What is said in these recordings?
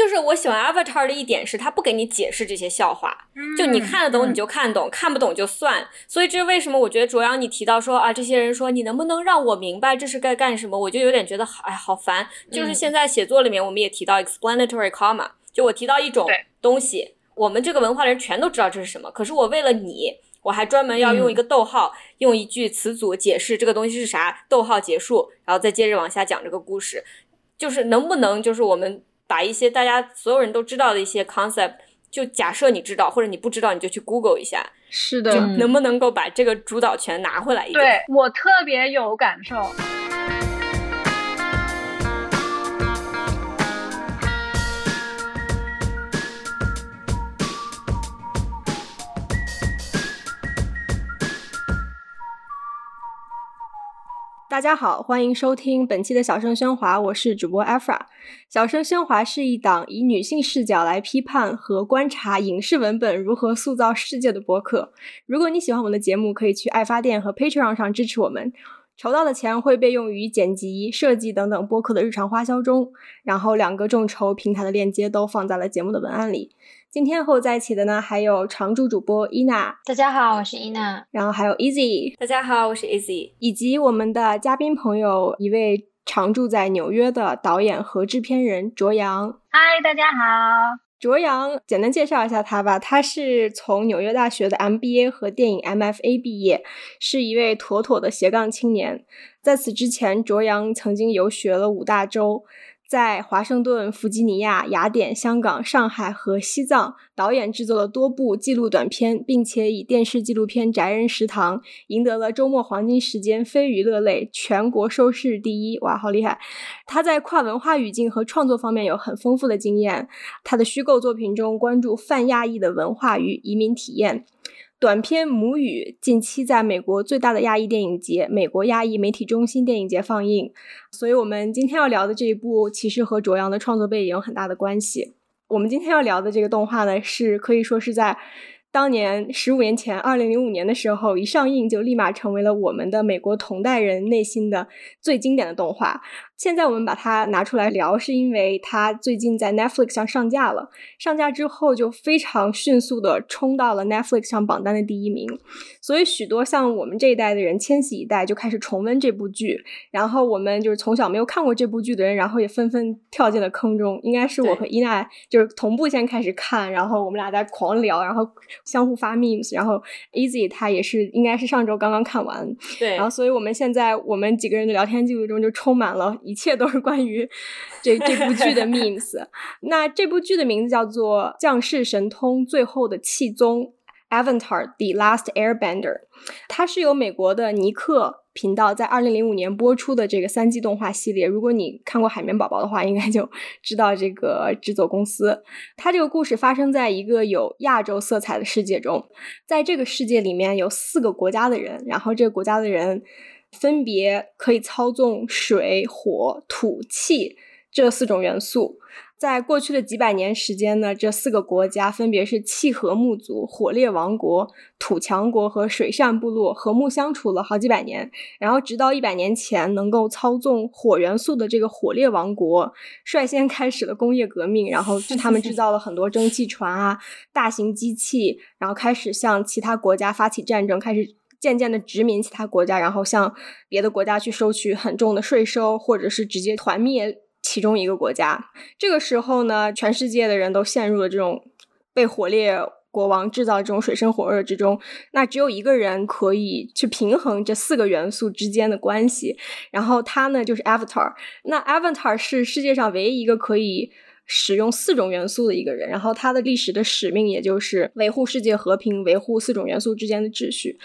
就是我喜欢 Avatar 的一点是，他不给你解释这些笑话，就你看得懂你就看懂，看不懂就算。所以这是为什么？我觉得卓阳你提到说啊，这些人说你能不能让我明白这是该干什么，我就有点觉得哎好烦。就是现在写作里面我们也提到 explanatory comma，就我提到一种东西，我们这个文化的人全都知道这是什么，可是我为了你。我还专门要用一个逗号，用一句词组解释这个东西是啥，逗号结束，然后再接着往下讲这个故事。就是能不能，就是我们把一些大家所有人都知道的一些 concept，就假设你知道或者你不知道，你就去 Google 一下。是的，能不能够把这个主导权拿回来一点？对我特别有感受。大家好，欢迎收听本期的小声喧哗，我是主播 Afra。小声喧哗是一档以女性视角来批判和观察影视文本如何塑造世界的播客。如果你喜欢我们的节目，可以去爱发电和 Patreon 上支持我们，筹到的钱会被用于剪辑、设计等等播客的日常花销中。然后两个众筹平台的链接都放在了节目的文案里。今天和我在一起的呢，还有常驻主播伊娜，大家好，我是伊娜。然后还有 Easy，大家好，我是 Easy。以及我们的嘉宾朋友，一位常住在纽约的导演和制片人卓阳。嗨，大家好。卓阳，简单介绍一下他吧。他是从纽约大学的 MBA 和电影 MFA 毕业，是一位妥妥的斜杠青年。在此之前，卓阳曾经游学了五大洲。在华盛顿、弗吉尼亚、雅典、香港、上海和西藏，导演制作了多部纪录短片，并且以电视纪录片《宅人食堂》赢得了周末黄金时间非娱乐类全国收视第一。哇，好厉害！他在跨文化语境和创作方面有很丰富的经验。他的虚构作品中关注泛亚裔的文化与移民体验。短片《母语》近期在美国最大的亚裔电影节——美国亚裔媒体中心电影节放映，所以我们今天要聊的这一部其实和卓阳的创作背景有很大的关系。我们今天要聊的这个动画呢，是可以说是在。当年十五年前，二零零五年的时候，一上映就立马成为了我们的美国同代人内心的最经典的动画。现在我们把它拿出来聊，是因为它最近在 Netflix 上上架了。上架之后就非常迅速的冲到了 Netflix 上榜单的第一名。所以许多像我们这一代的人，千禧一代就开始重温这部剧。然后我们就是从小没有看过这部剧的人，然后也纷纷跳进了坑中。应该是我和伊娜就是同步先开始看，然后我们俩在狂聊，然后。相互发 memes，然后 Easy 他也是应该是上周刚刚看完，对，然后所以我们现在我们几个人的聊天记录中就充满了一切都是关于这这部剧的 memes。那这部剧的名字叫做《降世神通：最后的气宗》（Avatar: The Last Airbender），它是由美国的尼克。频道在二零零五年播出的这个三季动画系列，如果你看过《海绵宝宝》的话，应该就知道这个制作公司。它这个故事发生在一个有亚洲色彩的世界中，在这个世界里面有四个国家的人，然后这个国家的人分别可以操纵水、火、土、气这四种元素。在过去的几百年时间呢，这四个国家分别是气和木族、火烈王国、土强国和水善部落，和睦相处了好几百年。然后，直到一百年前，能够操纵火元素的这个火烈王国率先开始了工业革命，然后他们制造了很多蒸汽船啊、大型机器，然后开始向其他国家发起战争，开始渐渐的殖民其他国家，然后向别的国家去收取很重的税收，或者是直接团灭。其中一个国家，这个时候呢，全世界的人都陷入了这种被火烈国王制造这种水深火热之中。那只有一个人可以去平衡这四个元素之间的关系，然后他呢就是 Avatar。那 Avatar 是世界上唯一一个可以使用四种元素的一个人，然后他的历史的使命也就是维护世界和平，维护四种元素之间的秩序。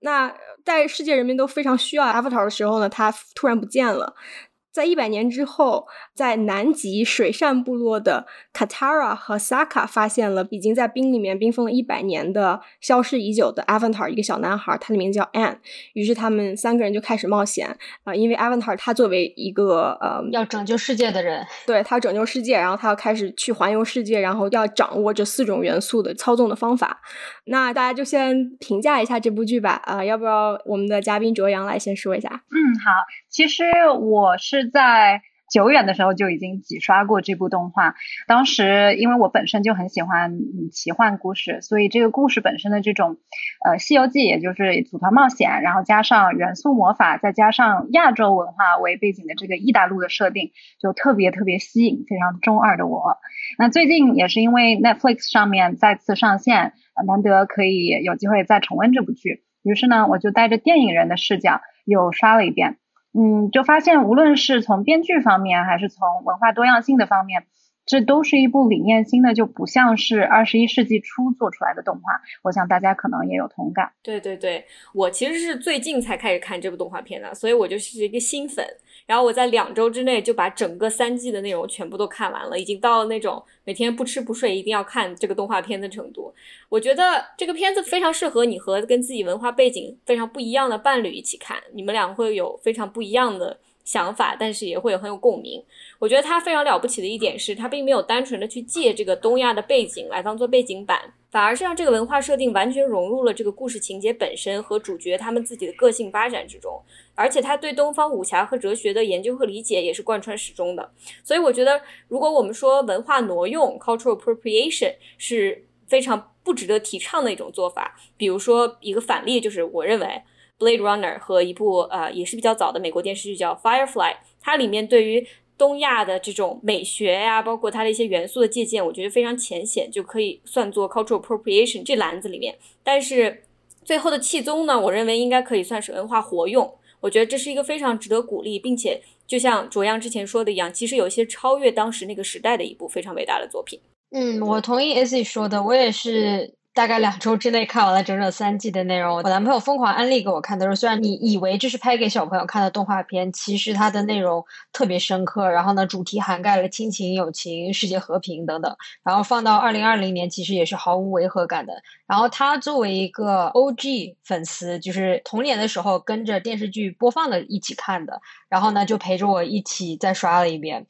那在世界人民都非常需要 Avatar 的时候呢，他突然不见了。在一百年之后，在南极水善部落的 Katara 和 Saka 发现了已经在冰里面冰封了一百年的消失已久的 Avatar，一个小男孩，他的名字叫 An。于是他们三个人就开始冒险啊，因为 Avatar 他作为一个呃要拯救世界的人，对他拯救世界，然后他要开始去环游世界，然后要掌握这四种元素的操纵的方法。那大家就先评价一下这部剧吧，啊，要不要我们的嘉宾卓阳来先说一下？嗯，好，其实我是。在久远的时候就已经几刷过这部动画。当时因为我本身就很喜欢奇幻故事，所以这个故事本身的这种呃《西游记》，也就是组团冒险，然后加上元素魔法，再加上亚洲文化为背景的这个异大陆的设定，就特别特别吸引非常中二的我。那最近也是因为 Netflix 上面再次上线，难得可以有机会再重温这部剧，于是呢，我就带着电影人的视角又刷了一遍。嗯，就发现无论是从编剧方面，还是从文化多样性的方面，这都是一部理念新的，就不像是二十一世纪初做出来的动画。我想大家可能也有同感。对对对，我其实是最近才开始看这部动画片的，所以我就是一个新粉。然后我在两周之内就把整个三季的内容全部都看完了，已经到了那种每天不吃不睡一定要看这个动画片的程度。我觉得这个片子非常适合你和跟自己文化背景非常不一样的伴侣一起看，你们俩会有非常不一样的想法，但是也会有很有共鸣。我觉得他非常了不起的一点是，他并没有单纯的去借这个东亚的背景来当做背景板。反而是让这个文化设定完全融入了这个故事情节本身和主角他们自己的个性发展之中，而且他对东方武侠和哲学的研究和理解也是贯穿始终的。所以我觉得，如果我们说文化挪用 （cultural appropriation） 是非常不值得提倡的一种做法，比如说一个反例就是我认为《Blade Runner》和一部呃也是比较早的美国电视剧叫《Firefly》，它里面对于东亚的这种美学呀，包括它的一些元素的借鉴，我觉得非常浅显，就可以算作 cultural appropriation 这篮子里面。但是最后的气宗呢，我认为应该可以算是文化活用。我觉得这是一个非常值得鼓励，并且就像卓阳之前说的一样，其实有一些超越当时那个时代的一部非常伟大的作品。嗯，我同意 Az 说的，我也是。大概两周之内看完了整整三季的内容。我男朋友疯狂安利给我看，他说：“虽然你以为这是拍给小朋友看的动画片，其实它的内容特别深刻。然后呢，主题涵盖了亲情、友情、世界和平等等。然后放到二零二零年，其实也是毫无违和感的。然后他作为一个 OG 粉丝，就是童年的时候跟着电视剧播放的一起看的，然后呢就陪着我一起再刷了一遍。”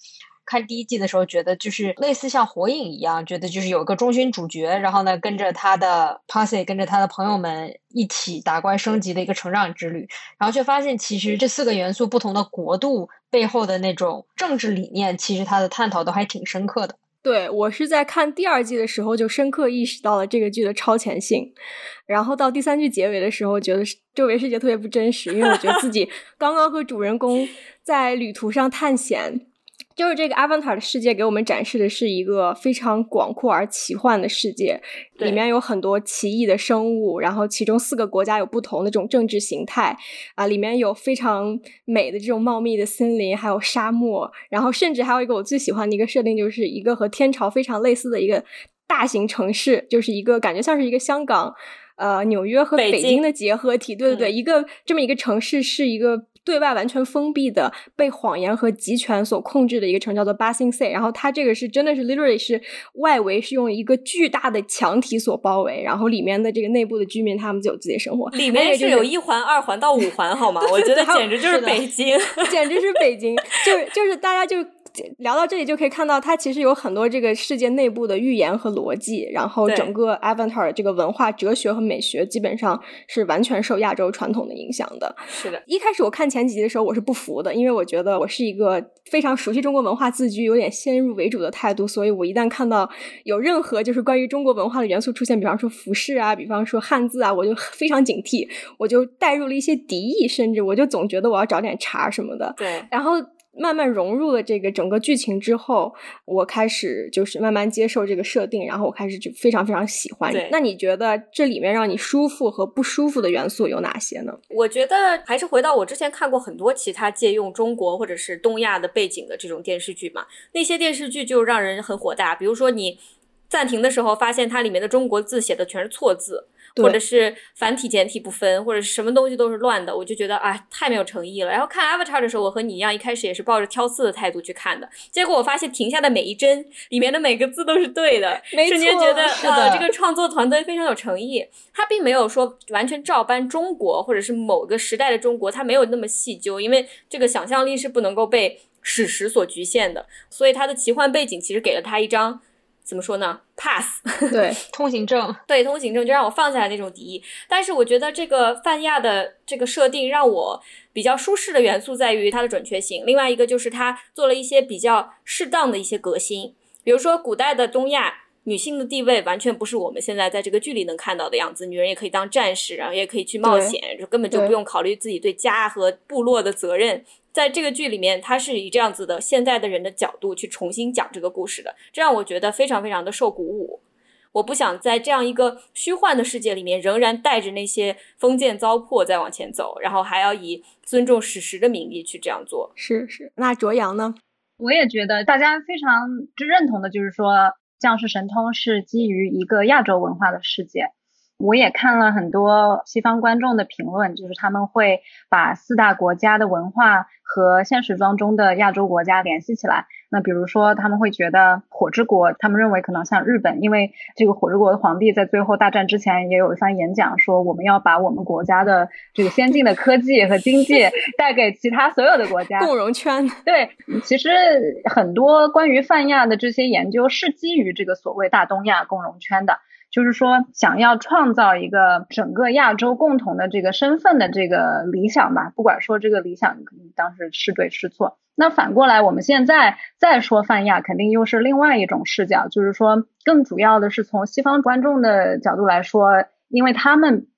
看第一季的时候，觉得就是类似像火影一样，觉得就是有一个中心主角，然后呢跟着他的 posse，跟着他的朋友们一起打怪升级的一个成长之旅，然后却发现其实这四个元素不同的国度背后的那种政治理念，其实它的探讨都还挺深刻的。对我是在看第二季的时候就深刻意识到了这个剧的超前性，然后到第三季结尾的时候，觉得周围世界特别不真实，因为我觉得自己 刚刚和主人公在旅途上探险。就是这个 Avatar 的世界给我们展示的是一个非常广阔而奇幻的世界，里面有很多奇异的生物，然后其中四个国家有不同的这种政治形态啊，里面有非常美的这种茂密的森林，还有沙漠，然后甚至还有一个我最喜欢的一个设定，就是一个和天朝非常类似的一个大型城市，就是一个感觉像是一个香港、呃纽约和北京的结合体，对对对，一个这么一个城市是一个。对外完全封闭的、被谎言和集权所控制的一个城，叫做 Basing Sea。然后它这个是真的是 literally 是外围是用一个巨大的墙体所包围，然后里面的这个内部的居民他们就有自己的生活。里面是有一环、二环到五环，好吗？我觉得简直就是北京，简直是北京，就是就是大家就。聊到这里就可以看到，它其实有很多这个世界内部的预言和逻辑，然后整个 Avatar 这个文化、哲学和美学基本上是完全受亚洲传统的影响的。是的，一开始我看前几集的时候，我是不服的，因为我觉得我是一个非常熟悉中国文化、自居有点先入为主的态度，所以我一旦看到有任何就是关于中国文化的元素出现，比方说服饰啊，比方说汉字啊，我就非常警惕，我就带入了一些敌意，甚至我就总觉得我要找点茬什么的。对，然后。慢慢融入了这个整个剧情之后，我开始就是慢慢接受这个设定，然后我开始就非常非常喜欢。那你觉得这里面让你舒服和不舒服的元素有哪些呢？我觉得还是回到我之前看过很多其他借用中国或者是东亚的背景的这种电视剧嘛，那些电视剧就让人很火大。比如说你暂停的时候，发现它里面的中国字写的全是错字。或者是繁体简体不分，或者是什么东西都是乱的，我就觉得啊，太没有诚意了。然后看 Avatar 的时候，我和你一样，一开始也是抱着挑刺的态度去看的，结果我发现停下的每一帧里面的每个字都是对的，瞬间觉得呃，这个创作团队非常有诚意。他并没有说完全照搬中国或者是某个时代的中国，他没有那么细究，因为这个想象力是不能够被史实所局限的，所以他的奇幻背景其实给了他一张。怎么说呢？pass，对，通行证，对，通行证就让我放下来那种敌意。但是我觉得这个泛亚的这个设定让我比较舒适的元素在于它的准确性，另外一个就是它做了一些比较适当的一些革新，比如说古代的东亚。女性的地位完全不是我们现在在这个剧里能看到的样子，女人也可以当战士，然后也可以去冒险，就根本就不用考虑自己对家和部落的责任。在这个剧里面，他是以这样子的现代的人的角度去重新讲这个故事的，这让我觉得非常非常的受鼓舞。我不想在这样一个虚幻的世界里面，仍然带着那些封建糟粕再往前走，然后还要以尊重史实的名义去这样做。是是，那卓阳呢？我也觉得大家非常认同的，就是说。降世神通是基于一个亚洲文化的世界。我也看了很多西方观众的评论，就是他们会把四大国家的文化和现实当中的亚洲国家联系起来。那比如说，他们会觉得火之国，他们认为可能像日本，因为这个火之国的皇帝在最后大战之前也有一番演讲，说我们要把我们国家的这个先进的科技和经济 带给其他所有的国家。共荣圈。对，其实很多关于泛亚的这些研究是基于这个所谓大东亚共荣圈的。就是说，想要创造一个整个亚洲共同的这个身份的这个理想吧，不管说这个理想当时是对是错。那反过来，我们现在再说泛亚，肯定又是另外一种视角。就是说，更主要的是从西方观众的角度来说，因为他们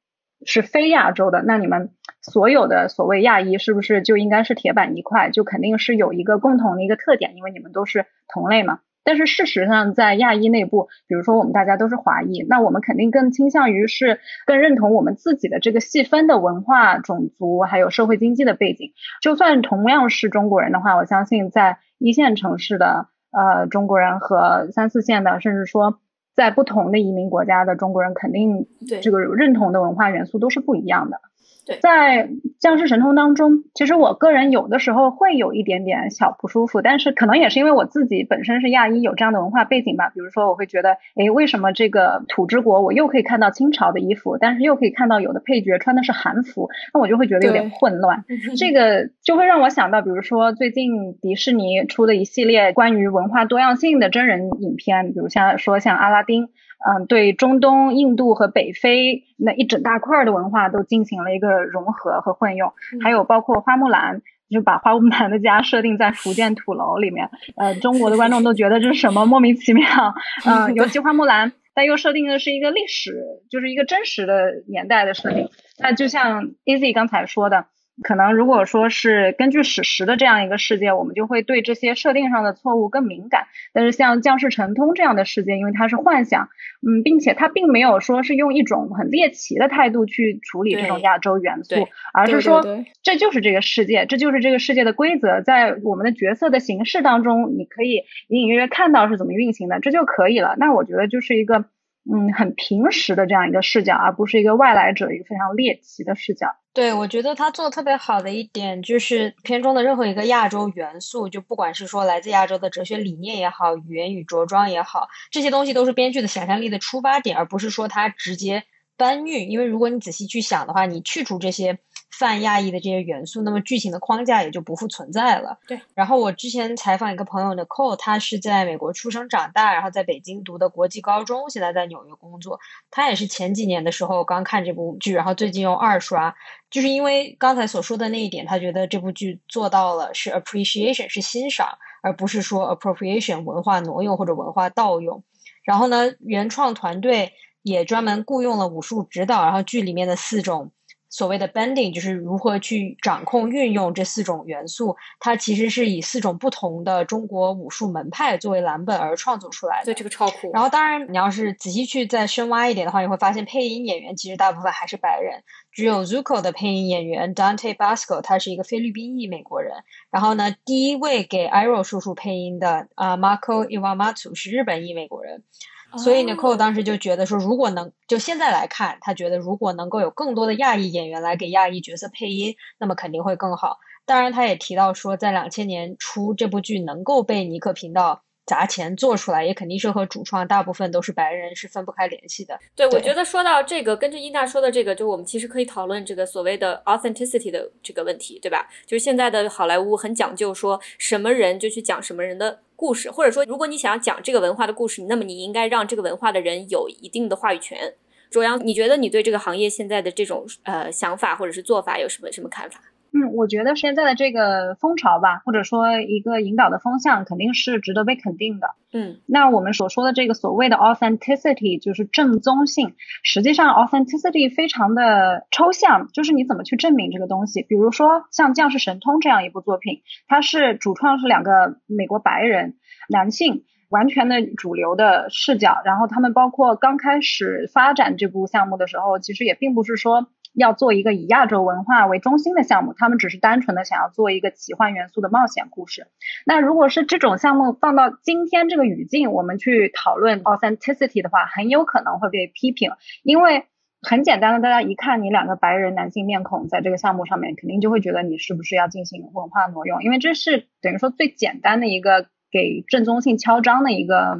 是非亚洲的，那你们所有的所谓亚裔是不是就应该是铁板一块？就肯定是有一个共同的一个特点，因为你们都是同类嘛。但是事实上，在亚裔内部，比如说我们大家都是华裔，那我们肯定更倾向于是更认同我们自己的这个细分的文化、种族还有社会经济的背景。就算同样是中国人的话，我相信在一线城市的呃中国人和三四线的，甚至说在不同的移民国家的中国人，肯定这个认同的文化元素都是不一样的。在僵尸神通当中，其实我个人有的时候会有一点点小不舒服，但是可能也是因为我自己本身是亚裔，有这样的文化背景吧。比如说，我会觉得，哎，为什么这个土之国我又可以看到清朝的衣服，但是又可以看到有的配角穿的是韩服，那我就会觉得有点混乱。这个就会让我想到，比如说最近迪士尼出的一系列关于文化多样性的真人影片，比如像说像阿拉丁。嗯，对中东、印度和北非那一整大块的文化都进行了一个融合和混用，还有包括花木兰，就把花木兰的家设定在福建土楼里面，呃，中国的观众都觉得这是什么莫名其妙，嗯，尤其花木兰，但又设定的是一个历史，就是一个真实的年代的设定，那就像 Easy 刚才说的。可能如果说是根据史实的这样一个世界，我们就会对这些设定上的错误更敏感。但是像降世神通这样的世界，因为它是幻想，嗯，并且它并没有说是用一种很猎奇的态度去处理这种亚洲元素，而是说这就是这个世界，这就是这个世界的规则，在我们的角色的形式当中，你可以隐隐约约看到是怎么运行的，这就可以了。那我觉得就是一个。嗯，很平实的这样一个视角，而不是一个外来者一个非常猎奇的视角。对，我觉得他做的特别好的一点，就是片中的任何一个亚洲元素，就不管是说来自亚洲的哲学理念也好，语言与着装也好，这些东西都是编剧的想象力的出发点，而不是说他直接搬运。因为如果你仔细去想的话，你去除这些。泛亚裔的这些元素，那么剧情的框架也就不复存在了。对。然后我之前采访一个朋友的 Cole，他是在美国出生长大，然后在北京读的国际高中，现在在纽约工作。他也是前几年的时候刚看这部剧，然后最近又二刷，就是因为刚才所说的那一点，他觉得这部剧做到了是 appreciation 是欣赏，而不是说 appropriation 文化挪用或者文化盗用。然后呢，原创团队也专门雇佣了武术指导，然后剧里面的四种。所谓的 bending 就是如何去掌控、运用这四种元素，它其实是以四种不同的中国武术门派作为蓝本而创作出来的。对，这个超酷。然后，当然你要是仔细去再深挖一点的话，你会发现配音演员其实大部分还是白人，只有 Zuko 的配音演员 Dante Basco 他是一个菲律宾裔美国人。然后呢，第一位给 Iroh 叔叔配音的啊 Marco Iwamatsu 是日本裔美国人。所以 Nicole 当时就觉得说，如果能就现在来看，他觉得如果能够有更多的亚裔演员来给亚裔角色配音，那么肯定会更好。当然，他也提到说，在两千年初这部剧能够被尼克频道砸钱做出来，也肯定是和主创大部分都是白人是分不开联系的。对，我觉得说到这个，跟着伊娜说的这个，就我们其实可以讨论这个所谓的 authenticity 的这个问题，对吧？就是现在的好莱坞很讲究，说什么人就去讲什么人的故事，或者说，如果你想要讲这个文化的故事，那么你应该让这个文化的人有一定的话语权。卓阳，你觉得你对这个行业现在的这种呃想法或者是做法有什么什么看法？嗯，我觉得现在的这个风潮吧，或者说一个引导的风向，肯定是值得被肯定的。嗯，那我们所说的这个所谓的 authenticity 就是正宗性，实际上 authenticity 非常的抽象，就是你怎么去证明这个东西。比如说像《将士神通》这样一部作品，它是主创是两个美国白人男性。完全的主流的视角，然后他们包括刚开始发展这部项目的时候，其实也并不是说要做一个以亚洲文化为中心的项目，他们只是单纯的想要做一个奇幻元素的冒险故事。那如果是这种项目放到今天这个语境，我们去讨论 authenticity 的话，很有可能会被批评，因为很简单的，大家一看你两个白人男性面孔在这个项目上面，肯定就会觉得你是不是要进行文化挪用，因为这是等于说最简单的一个。给正宗性敲章的一个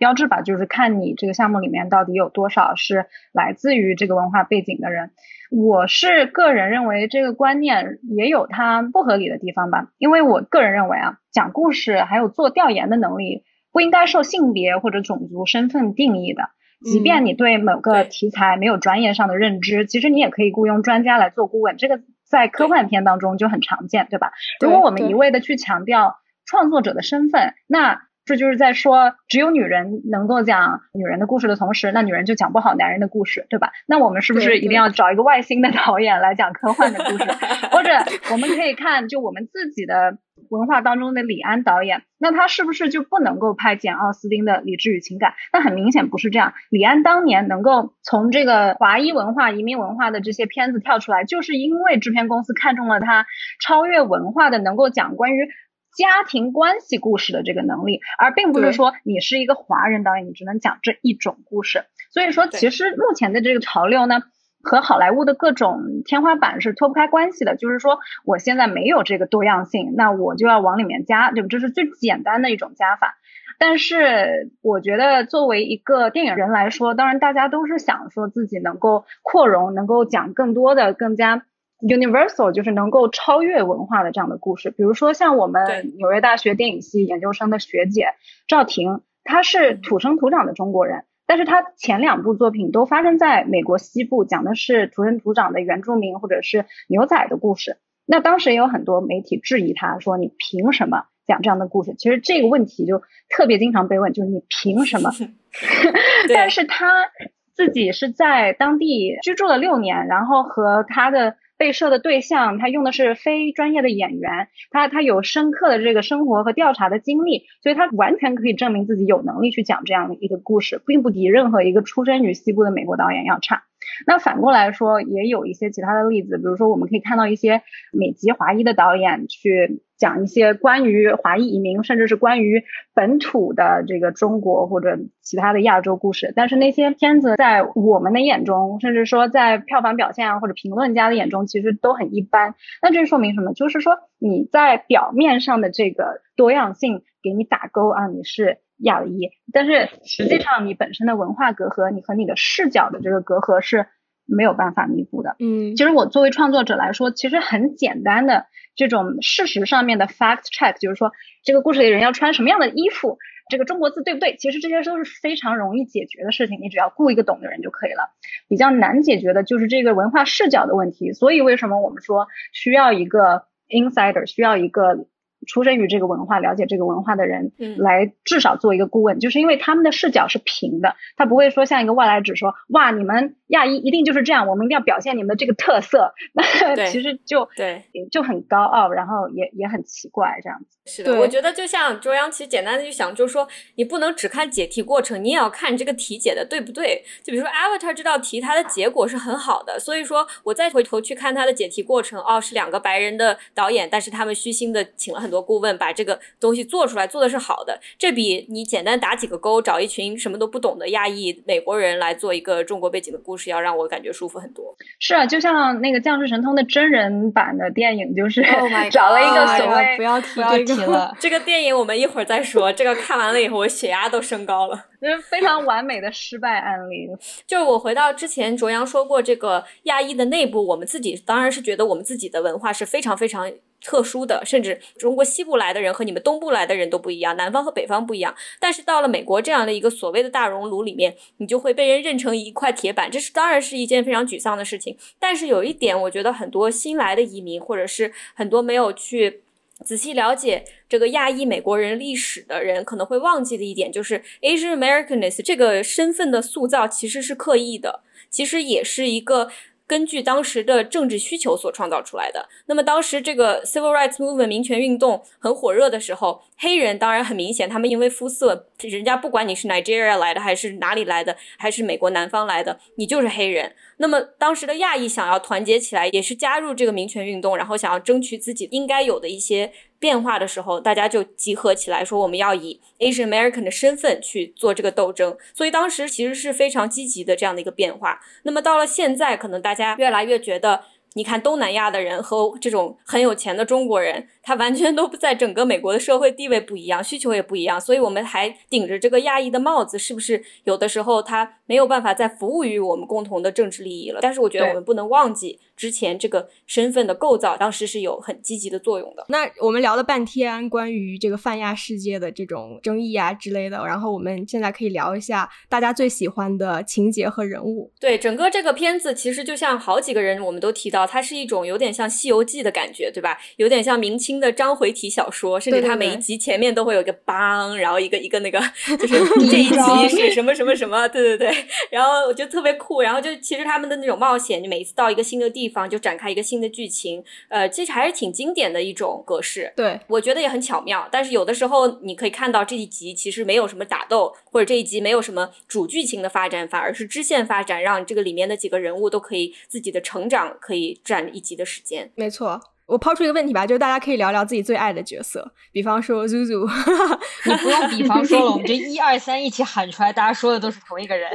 标志吧，就是看你这个项目里面到底有多少是来自于这个文化背景的人。我是个人认为这个观念也有它不合理的地方吧，因为我个人认为啊，讲故事还有做调研的能力不应该受性别或者种族身份定义的。即便你对某个题材没有专业上的认知，其实你也可以雇佣专家来做顾问。这个在科幻片当中就很常见，对吧？如果我们一味的去强调。创作者的身份，那这就是在说，只有女人能够讲女人的故事的同时，那女人就讲不好男人的故事，对吧？那我们是不是一定要找一个外星的导演来讲科幻的故事？或者我们可以看，就我们自己的文化当中的李安导演，那他是不是就不能够拍简奥斯汀的《理智与情感》？那很明显不是这样。李安当年能够从这个华裔文化、移民文化的这些片子跳出来，就是因为制片公司看中了他超越文化的，能够讲关于。家庭关系故事的这个能力，而并不是说你是一个华人导演，你只能讲这一种故事。所以说，其实目前的这个潮流呢，和好莱坞的各种天花板是脱不开关系的。就是说，我现在没有这个多样性，那我就要往里面加，对吧？这是最简单的一种加法。但是，我觉得作为一个电影人来说，当然大家都是想说自己能够扩容，能够讲更多的、更加。Universal 就是能够超越文化的这样的故事，比如说像我们纽约大学电影系研究生的学姐赵婷，她是土生土长的中国人，但是她前两部作品都发生在美国西部，讲的是土生土长的原住民或者是牛仔的故事。那当时也有很多媒体质疑她说你凭什么讲这样的故事？其实这个问题就特别经常被问，就是你凭什么？但是他自己是在当地居住了六年，然后和他的。被摄的对象，他用的是非专业的演员，他他有深刻的这个生活和调查的经历，所以他完全可以证明自己有能力去讲这样的一个故事，并不比任何一个出身于西部的美国导演要差。那反过来说，也有一些其他的例子，比如说我们可以看到一些美籍华裔的导演去讲一些关于华裔移民，甚至是关于本土的这个中国或者其他的亚洲故事。但是那些片子在我们的眼中，甚至说在票房表现啊或者评论家的眼中，其实都很一般。那这说明什么？就是说你在表面上的这个多样性给你打勾啊，你是。亚裔，但是实际上你本身的文化隔阂，你和你的视角的这个隔阂是没有办法弥补的。嗯，其实我作为创作者来说，其实很简单的这种事实上面的 fact check，就是说这个故事里人要穿什么样的衣服，这个中国字对不对？其实这些都是非常容易解决的事情，你只要雇一个懂的人就可以了。比较难解决的就是这个文化视角的问题。所以为什么我们说需要一个 insider，需要一个。出生于这个文化、了解这个文化的人，来至少做一个顾问，就是因为他们的视角是平的，他不会说像一个外来者说，哇，你们亚裔一定就是这样，我们一定要表现你们的这个特色，那 其实就对，就很高傲，然后也也很奇怪这样子。是的，我觉得就像周央，其实简单的就想，就是说你不能只看解题过程，你也要看这个题解的对不对。就比如说 Avatar 这道题，它的结果是很好的，所以说我再回头去看它的解题过程，哦，是两个白人的导演，但是他们虚心的请了很多顾问，把这个东西做出来，做的是好的。这比你简单打几个勾，找一群什么都不懂的亚裔美国人来做一个中国背景的故事。事要让我感觉舒服很多。是啊，就像那个《降世神通》的真人版的电影，就是 Oh 找了一个所谓不要提不要这个提了。这个电影我们一会儿再说。这个看完了以后，我血压都升高了。就 是非常完美的失败案例。就是我回到之前卓阳说过，这个亚裔的内部，我们自己当然是觉得我们自己的文化是非常非常特殊的，甚至中国西部来的人和你们东部来的人都不一样，南方和北方不一样。但是到了美国这样的一个所谓的大熔炉里面，你就会被人认成一块铁板，这是当然是一件非常沮丧的事情。但是有一点，我觉得很多新来的移民，或者是很多没有去。仔细了解这个亚裔美国人历史的人可能会忘记的一点，就是 Asian Americanness 这个身份的塑造其实是刻意的，其实也是一个根据当时的政治需求所创造出来的。那么当时这个 Civil Rights Movement 民权运动很火热的时候，黑人当然很明显，他们因为肤色，人家不管你是 Nigeria 来的，还是哪里来的，还是美国南方来的，你就是黑人。那么当时的亚裔想要团结起来，也是加入这个民权运动，然后想要争取自己应该有的一些变化的时候，大家就集合起来说，我们要以 Asian American 的身份去做这个斗争。所以当时其实是非常积极的这样的一个变化。那么到了现在，可能大家越来越觉得。你看东南亚的人和这种很有钱的中国人，他完全都不在整个美国的社会地位不一样，需求也不一样，所以我们还顶着这个亚裔的帽子，是不是有的时候他没有办法再服务于我们共同的政治利益了？但是我觉得我们不能忘记之前这个身份的构造，当时是有很积极的作用的。那我们聊了半天关于这个泛亚世界的这种争议啊之类的，然后我们现在可以聊一下大家最喜欢的情节和人物。对，整个这个片子其实就像好几个人我们都提到，它是一种有点像《西游记》的感觉，对吧？有点像明清的章回体小说，甚至它每一集前面都会有一个邦，然后一个一个那个就是 这一集是什么什么什么，对对对。然后我觉得特别酷，然后就其实他们的那种冒险，你每一次到一个新的地方就展开一个新的剧情，呃，其实还是挺经典的一种格式。对，我觉得也很巧妙，但是有的时候你可以看到这一集其实没有什么打斗，或者这一集没有什么主剧情的发展，反而是支线发展，让这个里面的几个人物都可以自己的成长可以占一集的时间。没错。我抛出一个问题吧，就是大家可以聊聊自己最爱的角色，比方说 Zuzu，你不用比方说了，我们这一二三一起喊出来，大家说的都是同一个人。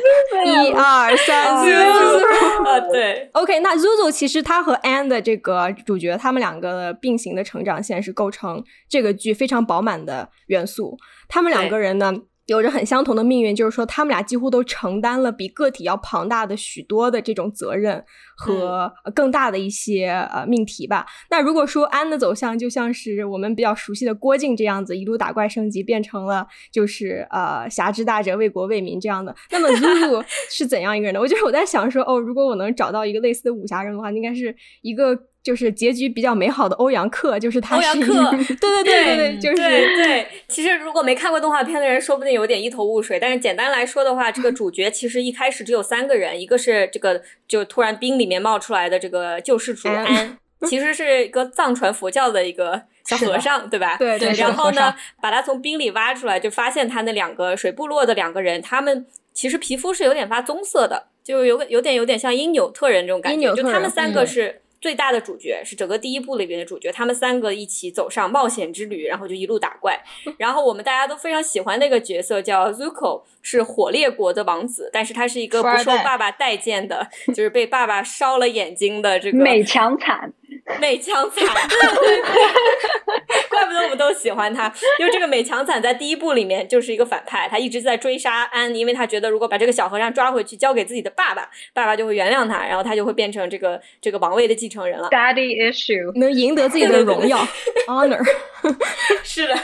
一二三，Zuzu。啊，对，OK，那 Zuzu 其实他和 Anne 的这个主角，他们两个并行的成长线是构成这个剧非常饱满的元素。他们两个人呢，有着很相同的命运，就是说他们俩几乎都承担了比个体要庞大的许多的这种责任和呃更大的一些呃命题吧。那如果说安的走向就像是我们比较熟悉的郭靖这样子，一路打怪升级，变成了就是呃侠之大者为国为民这样的，那么 Zulu 是怎样一个人呢？我就是我在想说，哦，如果我能找到一个类似的武侠人的话，应该是一个。就是结局比较美好的欧阳克，就是他是欧阳克 对对对对对，嗯就是对对，其实如果没看过动画片的人，说不定有点一头雾水。但是简单来说的话，这个主角其实一开始只有三个人，一个是这个就突然冰里面冒出来的这个救世主安安，其实是一个藏传佛教的一个小和尚，对吧？对对然后呢，把他从冰里挖出来，就发现他那两个水部落的两个人，他们其实皮肤是有点发棕色的，就有个有点有点像因纽特人这种感觉。就他们三个嗯是最大的主角，是整个第一部里边的主角。他们三个一起走上冒险之旅，然后就一路打怪。然后我们大家都非常喜欢那个角色叫 Zuko，是火烈国的王子，但是他是一个不受爸爸待见的，就是被爸爸烧了眼睛的这个美强惨，美强惨，对对对，怪不得我们都喜欢他，因为这个美强惨在第一部里面就是一个反派，他一直在追杀安，因为他觉得如果把这个小和尚抓回去交给自己的爸爸，爸爸就会原谅他，然后他就会变成这个这个王位的继承人了。Daddy issue，能赢得自己的荣耀 honor。是的，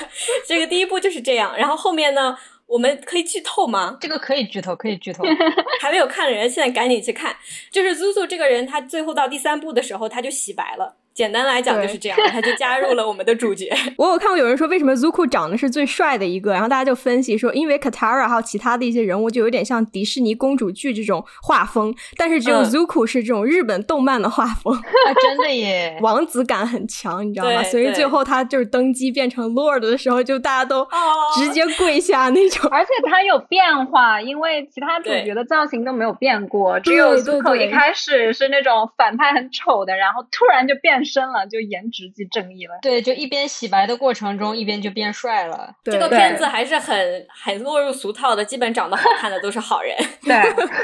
这个第一部就是这样，然后后面呢，我们可以剧透吗？这个可以剧透，可以剧透。还没有看的人，现在赶紧去看。就是 Zuzu 这个人，他最后到第三部的时候，他就洗白了。简单来讲就是这样，他就加入了我们的主角。我有看过有人说为什么 Zuko 长得是最帅的一个，然后大家就分析说，因为 Katara 还有其他的一些人物就有点像迪士尼公主剧这种画风，但是只有嗯 Zuko 是这种日本动漫的画风，啊，真的耶！王子感很强，你知道吗？所以最后他就是登基变成 Lord 的时候，就大家都哦直接跪下那种。而且他有变化，因为其他主角的造型都没有变过，只有对对 Zuko 一开始是那种反派很丑的，然后突然就变变身了，就颜值即正义了。对，就一边洗白的过程中，一边就变帅了。对这个片子还是很很落入俗套的，基本长得好看的都是好人。对，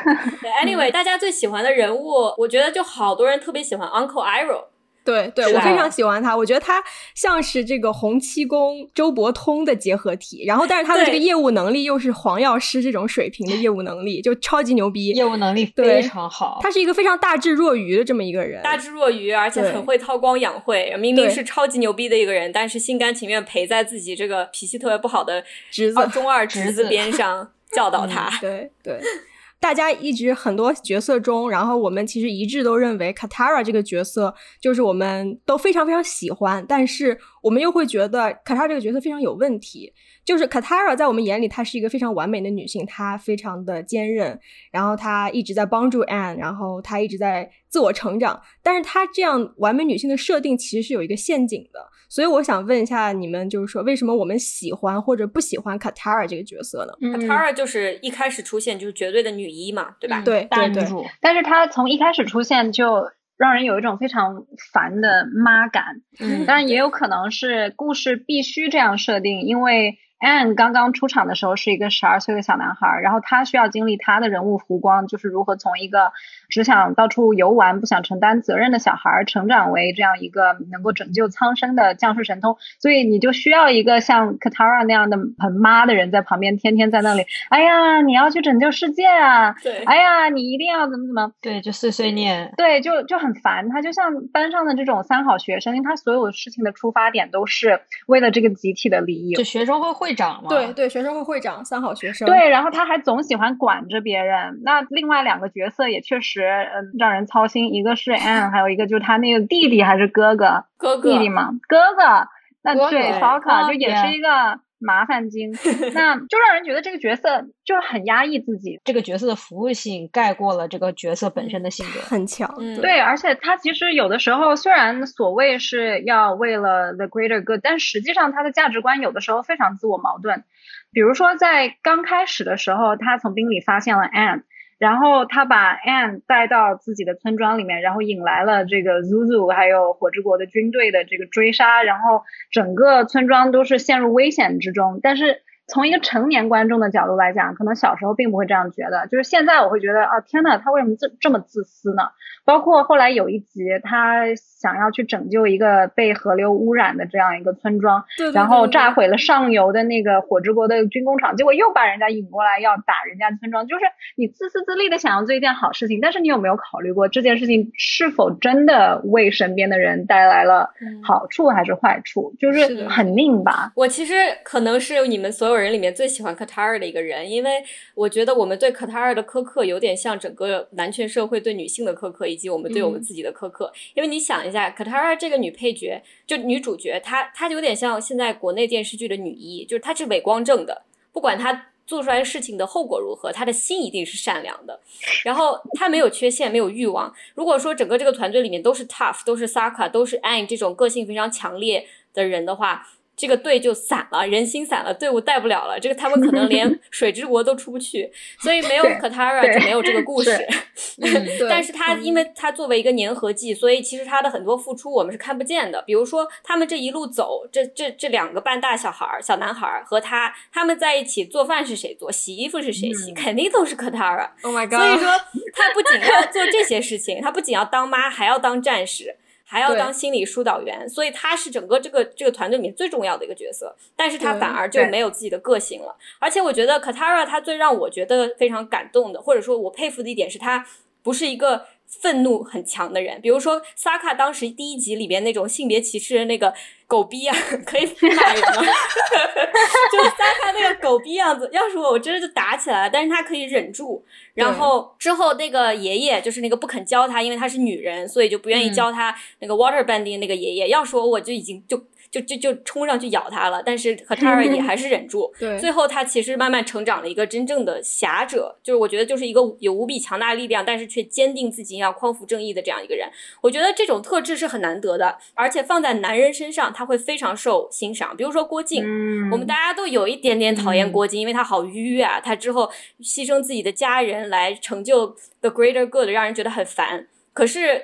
对，anyway，大家最喜欢的人物，我觉得就好多人特别喜欢 Uncle Iroh。对对，我非常喜欢他，我觉得他像是这个洪七公周伯通的结合体，然后但是他的这个业务能力又是黄药师这种水平的业务能力，就超级牛逼。业务能力非常好，他是一个非常大智若愚的这么一个人，大智若愚，而且很会韬光养晦。明明是超级牛逼的一个人，但是心甘情愿陪在自己这个脾气特别不好的侄子二中二侄子侄子边上教导他。对对，大家一直很多角色中，然后我们其实一致都认为卡塔拉这个角色就是我们都非常非常喜欢，但是我们又会觉得 Katara 这个角色非常有问题。就是 Katara 在我们眼里，她是一个非常完美的女性，她非常的坚韧，然后她一直在帮助 Anne，然后她一直在自我成长。但是她这样完美女性的设定其实是有一个陷阱的，所以我想问一下你们，就是说为什么我们喜欢或者不喜欢 Katara 这个角色呢？嗯 Katara 就是一开始出现就是绝对的女一嘛，对吧？嗯对对对大女主，但是她从一开始出现就让人有一种非常烦的妈感。嗯当然也有可能是故事必须这样设定，因为 Anne 刚刚出场的时候是一个十二岁的小男孩，然后他需要经历他的人物弧光，就是如何从一个只想到处游玩、不想承担责任的小孩，成长为这样一个能够拯救苍生的降世神通。所以你就需要一个像 Katara 那样的很妈的人在旁边，天天在那里，哎呀，你要去拯救世界啊！对哎呀，你一定要怎么怎么。对，就碎碎念。对，就就很烦。他就像班上的这种三好学生，因为他所有事情的出发点都是为了这个集体的利益就。学生会会长嘛，对对，学生会会长，三好学生。对，然后他还总喜欢管着别人。那另外两个角色也确实，嗯、让人操心。一个是 Anne，还有一个就是他那个弟弟还是哥哥？哥哥弟弟嘛，哥哥。那对对 f a l k 啊就也是一个麻烦精，那就让人觉得这个角色就是很压抑自己。这个角色的服务性盖过了这个角色本身的性格。很强。嗯对，而且他其实有的时候虽然所谓是要为了 the greater good，但实际上他的价值观有的时候非常自我矛盾。比如说在刚开始的时候，他从冰里发现了 Anne，然后他把 Anne 带到自己的村庄里面，然后引来了这个 Zuzu 还有火之国的军队的这个追杀，然后整个村庄都是陷入危险之中。但是从一个成年观众的角度来讲，可能小时候并不会这样觉得，就是现在我会觉得啊，天呐，他为什么这这么自私呢？包括后来有一集，他想要去拯救一个被河流污染的这样一个村庄，对对然后炸毁了上游的那个火之国的军工厂，结果又把人家引过来要打人家村庄，就是你自私自利的想要做一件好事情，但是你有没有考虑过这件事情是否真的为身边的人带来了嗯好处还是坏处？就是很拧吧。我其实可能是你们所有人里面最喜欢 Katar 的一个人，因为我觉得我们对 Katar 的苛刻有点像整个男权社会对女性的苛刻，以及我们对我们自己的苛刻。因为你想一下，Katar 这个女配角，就女主角，她她有点像现在国内电视剧的女一，就是她是伪光正的，不管她。做出来事情的后果如何，她的心一定是善良的，然后她没有缺陷，没有欲望。如果说整个这个团队里面都是 tough，都是 Saka，都是 ann 这种个性非常强烈的人的话，这个队就散了，人心散了，队伍带不了了。这个他们可能 连水之国都出不去，所以没有对 Katara 就没有这个故事。嗯但是他因为他作为一个粘合剂，所以其实他的很多付出我们是看不见的。比如说他们这一路走，这这这两个半大小孩儿、小男孩儿和他，他们在一起做饭是谁做，洗衣服是谁洗，嗯肯定都是 Katara。，Oh my 所以 god！所以说，他不仅要做这些事情，他不仅要当妈，还要当战士，还要当心理疏导员，所以他是整个这个这个团队里面最重要的一个角色。但是他反而就没有自己的个性了。而且我觉得 Katara 他最让我觉得非常感动的，或者说我佩服的一点是他不是一个。愤怒很强的人，比如说萨卡当时第一集里边那种性别歧视的那个狗逼啊，可以骂人吗？就是在他那个狗逼样子，要是我，我真的就打起来了。但是他可以忍住，然后之后那个爷爷就是那个不肯教他，因为他是女人，所以就不愿意嗯教他那个 water bending 那个爷爷。要说我就已经就就就就冲上去咬他了，但是 Katara 也还是忍住。对最后他其实慢慢成长了一个真正的侠者，就是我觉得就是一个有无比强大力量，但是却坚定自己要匡扶正义的这样一个人。我觉得这种特质是很难得的，而且放在男人身上他会非常受欣赏。比如说郭靖，嗯，我们大家都有一点点讨厌嗯郭靖，因为他好迂啊，他之后牺牲自己的家人来成就 the greater good，让人觉得很烦。可是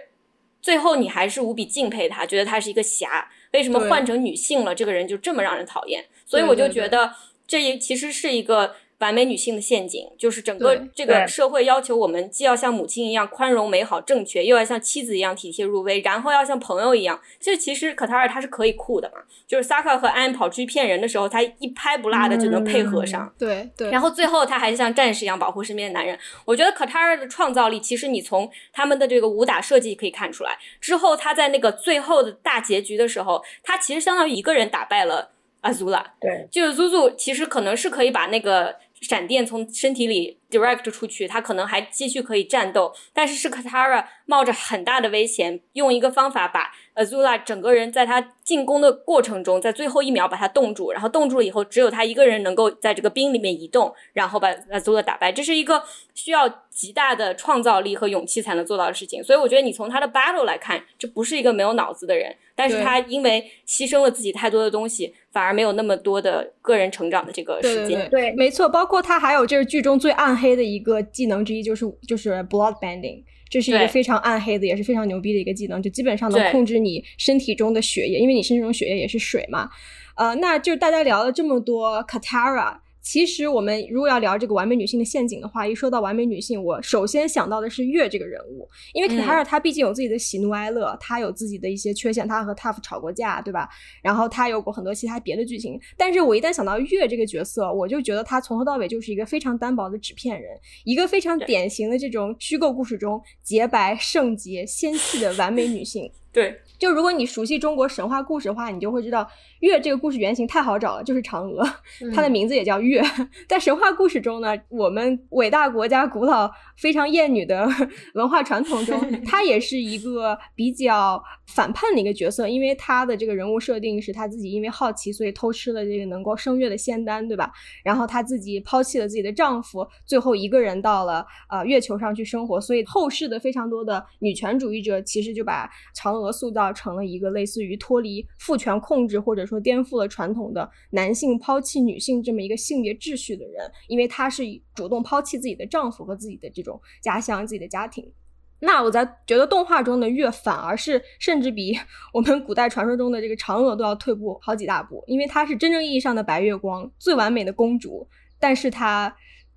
最后你还是无比敬佩他，觉得他是一个侠。为什么换成女性了，这个人就这么让人讨厌？所以我就觉得这也其实是一个完美女性的陷阱，就是整个这个社会要求我们既要像母亲一样宽容、美好、正确，又要像妻子一样体贴入微，然后要像朋友一样。这其实可塔尔他是可以酷的嘛，就是萨卡和安跑出去骗人的时候，他一拍不落的就能配合上。对对，然后最后他还是像战士一样保护身边的男人。我觉得 Katara 的创造力，其实你从他们的这个武打设计可以看出来。之后他在那个最后的大结局的时候，他其实相当于一个人打败了 Azula。对，就是 Zuzu 其实可能是可以把那个闪电从身体里 direct 出去，他可能还继续可以战斗，但是是 Katara 冒着很大的危险，用一个方法把 Azula 整个人在他进攻的过程中，在最后一秒把他冻住，然后冻住了以后，只有他一个人能够在这个冰里面移动，然后把 Azula 打败。这是一个需要极大的创造力和勇气才能做到的事情。所以我觉得你从他的 battle 来看，这不是一个没有脑子的人，但是他因为牺牲了自己太多的东西，反而没有那么多的个人成长的这个时间。对对，对没错，包括他还有就是剧中最暗黑的一个技能之一，就是就是 blood bending，这是一个非常暗黑的，也是非常牛逼的一个技能，就基本上能控制你身体中的血液，因为你身体中血液也是水嘛。呃，那就大家聊了这么多 Katara。其实我们如果要聊这个完美女性的陷阱的话，一说到完美女性，我首先想到的是月这个人物，因为嗯。Katara 她毕竟有自己的喜怒哀乐，她有自己的一些缺陷，她和 Toph 吵过架，对吧？然后她有过很多其他别的剧情，但是我一旦想到月这个角色，我就觉得她从头到尾就是一个非常单薄的纸片人，一个非常典型的这种虚构故事中洁白、圣洁、仙气的完美女性。对。就如果你熟悉中国神话故事的话，你就会知道月这个故事原型太好找了，就是嫦娥，它的名字也叫月。在神话故事中呢，我们伟大国家古老非常厌女的 文化传统中，她也是一个比较反叛的一个角色，因为她的这个人物设定是她自己因为好奇，所以偷吃了这个能够生月的仙丹，对吧？然后她自己抛弃了自己的丈夫，最后一个人到了呃月球上去生活，所以后世的非常多的女权主义者其实就把嫦娥塑造成了一个类似于脱离父权控制或者说颠覆了传统的男性抛弃女性这么一个性别秩序的人，因为她是主动抛弃自己的丈夫和自己的这种家乡、自己的家庭。那我在觉得动画中的月反而是甚至比 我们古代传说中的这个嫦娥都要退步好几大步，因为她是真正意义上的白月光，最完美的公主，但是她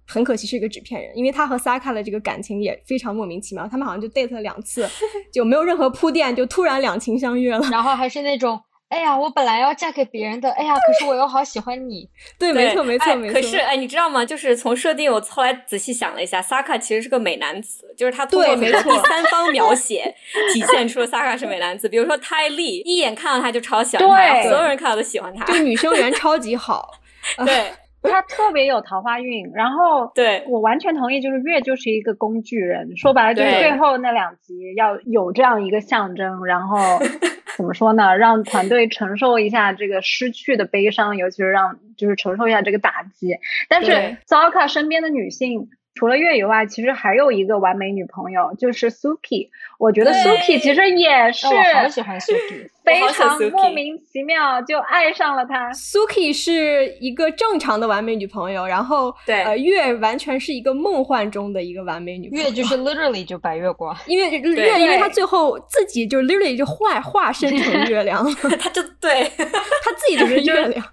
很可惜是一个纸片人，因为她和萨卡的这个感情也非常莫名其妙，他们好像就 date 了两次，就没有任何铺垫，就突然两情相悦了。然后还是那种，哎呀，我本来要嫁给别人的，哎呀，可是我又好喜欢你。对，没错，没错，哎没错。可是哎，你知道吗？就是从设定，我后来仔细想了一下，萨卡其实是个美男子，就是他通过很多对没错第三方描写体现出了萨卡是美男子。比如说泰利，一眼看到他就超喜欢他，对所有人看到都喜欢他。就女生缘超级好，对 他特别有桃花运，然后对我完全同意，就是月就是一个工具人，说白了就是最后那两集要有这样一个象征，然后 怎么说呢，让团队承受一下这个失去的悲伤，尤其是让就是承受一下这个打击。但是对 Zalka 身边的女性。除了月以外，其实还有一个完美女朋友，就是 Suki。我觉得对 Suki 其实也是哦我好喜欢 Suki，非常莫名其妙就爱上了她。Suki 是一个正常的完美女朋友，然后对呃，月完全是一个梦幻中的一一个完美女朋友。月就是 literally 就白月光。因为 月，因为她最后自己就 literally 就化化身成 月亮，她就对她自己就是月亮，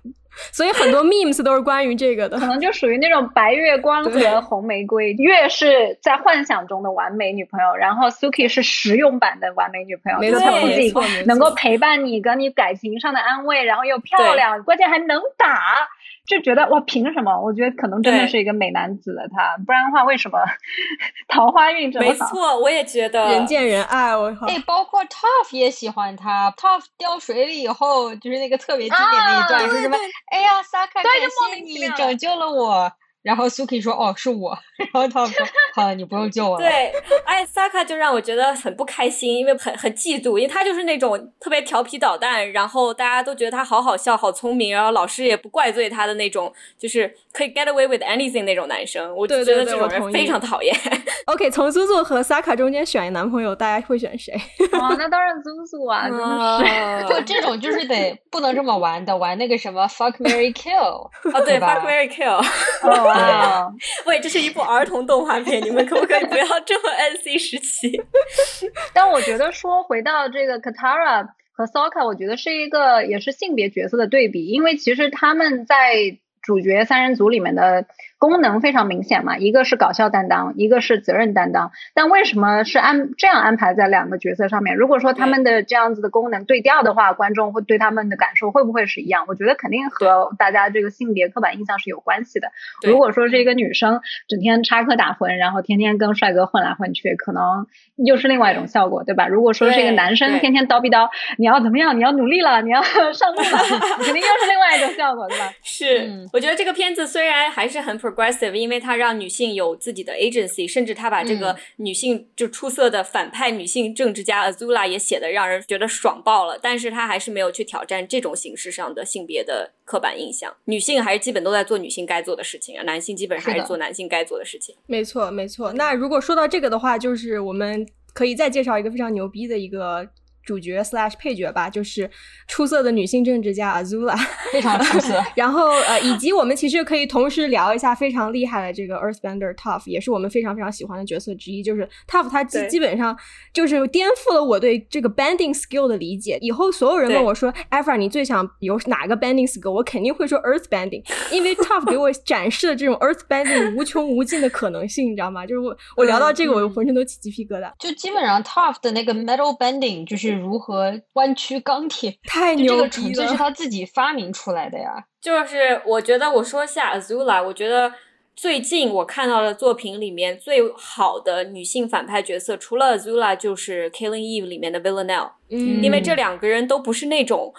所以很多 memes 都是关于这个的可。能就属于那种白月光和红玫瑰，月是在幻想中的完美女朋友，然后 Suki 是实用版的完美女朋友，没错就她不仅能够陪伴你，给你感情上的安慰，然后又漂亮，关键还能打，就觉得哇，凭什么？我觉得可能真的是一个美男子了他，不然的话为什么 桃花运这么好？没错，我也觉得人见人爱，我靠！哎，包括 Tough 也喜欢他。Tough 掉水里以后，就是那个特别经典的一段，啊说什么？哎呀，萨卡，对感谢你拯救了我。然后 Suki 说：“哦，是我。”然后 Tough 说：“好了，你不用救我了。”对，哎，，Saka 就让我觉得很不开心，因为很很嫉妒，因为他就是那种特别调皮捣蛋，然后大家都觉得他好好笑、好聪明，然后老师也不怪罪他的那种，就是可以 get away with anything 那种男生。我就对对觉得这种对我同意人非常讨厌。OK，从 Zuzu 和 Saka 中间选一男朋友，大家会选谁？哦，那当然 Zuzu 啊，真的是。不，这种就是得不能这么玩的，玩那个什么 fuck Mary kill。哦，对，fuck Mary kill，哦，哇，喂，这是一部儿童动画片，你们可不可以不要这么 NC 时期？但我觉得说回到这个 Katara 和 Sokka，我觉得是一个也是性别角色的对比，因为其实他们在主角三人组里面的。功能非常明显嘛，一个是搞笑担当，一个是责任担当。但为什么是安这样安排在两个角色上面？如果说他们的这样子的功能对调的话，观众会对他们的感受会不会是一样？我觉得肯定和大家这个性别刻板印象是有关系的。如果说是一个女生整天插科打诨，然后天天跟帅哥混来混去，可能又是另外一种效果，对吧？如果说是一个男生天天叨逼叨，你要怎么样？你要努力了，你要上路了，肯定又是另外一种效果，对吧？是，我觉得这个片子虽然还是很。aggressive，因为他让女性有自己的 agency，甚至他把这个女性就出色的反派女性政治家 Azula 也写的让人觉得爽爆了。但是他还是没有去挑战这种形式上的性别的刻板印象，女性还是基本都在做女性该做的事情啊，男性基本上还是做男性该做的事情。没错，没错。那如果说到这个的话，就是我们可以再介绍一个非常牛逼的一个。主角 slash 配角吧，就是出色的女性政治家 Azula，非常出色。然后呃，以及我们其实可以同时聊一下非常厉害的这个 Earthbender Tough，也是我们非常非常喜欢的角色之一。就是 Tough，他基基本上就是颠覆了我对这个 bending skill 的理解。以后所有人问我说 e v e r 你最想有哪个 bending skill，我肯定会说 Earthbending，因为 Tough 给我展示了这种 Earthbending 无穷无尽的可能性，你知道吗？就是我我聊到这个，我浑身都起鸡皮疙瘩。就基本上 Tough 的那个 metal bending 就是。如何弯曲钢铁？太牛逼了！这个纯粹是他自己发明出来的呀。就是我觉得，我说下 Azula，我觉得最近我看到的作品里面最好的女性反派角色，除了 Azula，就是《Killing Eve》里面的 Villanelle。嗯，因为这两个人都不是那种。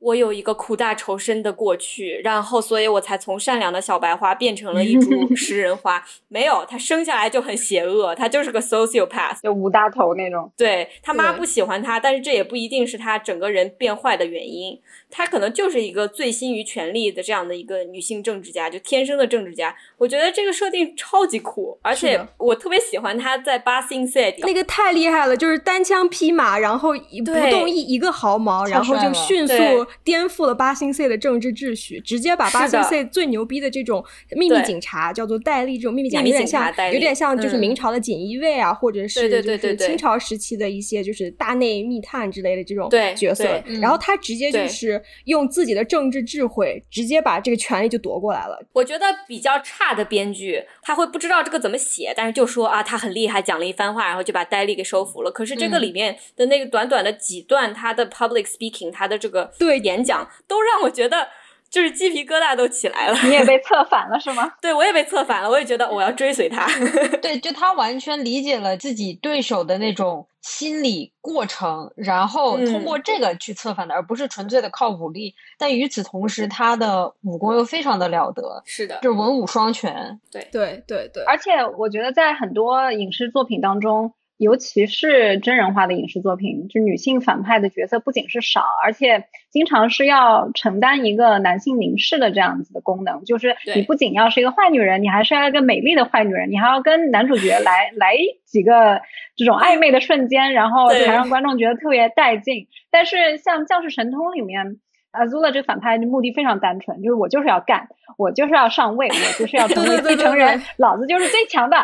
我有一个苦大仇深的过去，然后，所以我才从善良的小白花变成了一株 食人花。没有，他生下来就很邪恶，他就是个 sociopath，就五大头那种。对他妈不喜欢他，但是这也不一定是他整个人变坏的原因。他可能就是一个醉心于权力的这样的一个女性政治家，就天生的政治家。我觉得这个设定超级酷，而且我特别喜欢他在巴辛赛那个太厉害了，就是单枪匹马，然后不动一一个毫毛，然后就迅速颠覆了八星 C 的政治秩序，直接把八星 C 最牛逼的这种秘密警察叫做戴笠，这种秘密警察有点像有点像就是明朝的锦衣卫啊，或者是就是清朝时期的一些就是大内密探之类的这种角色，然后他直接就是。用自己的政治智慧，直接把这个权利就夺过来了。我觉得比较差的编剧，他会不知道这个怎么写，但是就说啊，他很厉害，讲了一番话，然后就把戴笠给收服了。可是这个里面的那个短短的几段，他的 public speaking，他的这个对演讲，都让我觉得就是鸡皮疙瘩都起来了。你也被策反了是吗？对，我也被策反了。我也觉得我要追随他。对，就他完全理解了自己对手的那种。心理过程，然后通过这个去策反的，而不是纯粹的靠武力。但与此同时，他的武功又非常的了得，是的，就是文武双全。对对对对。而且我觉得，在很多影视作品当中。尤其是真人化的影视作品，就女性反派的角色不仅是少，而且经常是要承担一个男性凝视的这样子的功能。就是你不仅要是一个坏女人，你还是要一个美丽的坏女人，你还要跟男主角来 来几个这种暧昧的瞬间，然后才让观众觉得特别带劲。但是像《将士神通》里面，Azula 这个反派的目的非常单纯，就是我就是要干，我就是要上位，我就是要成为继承人，老子就是最强的。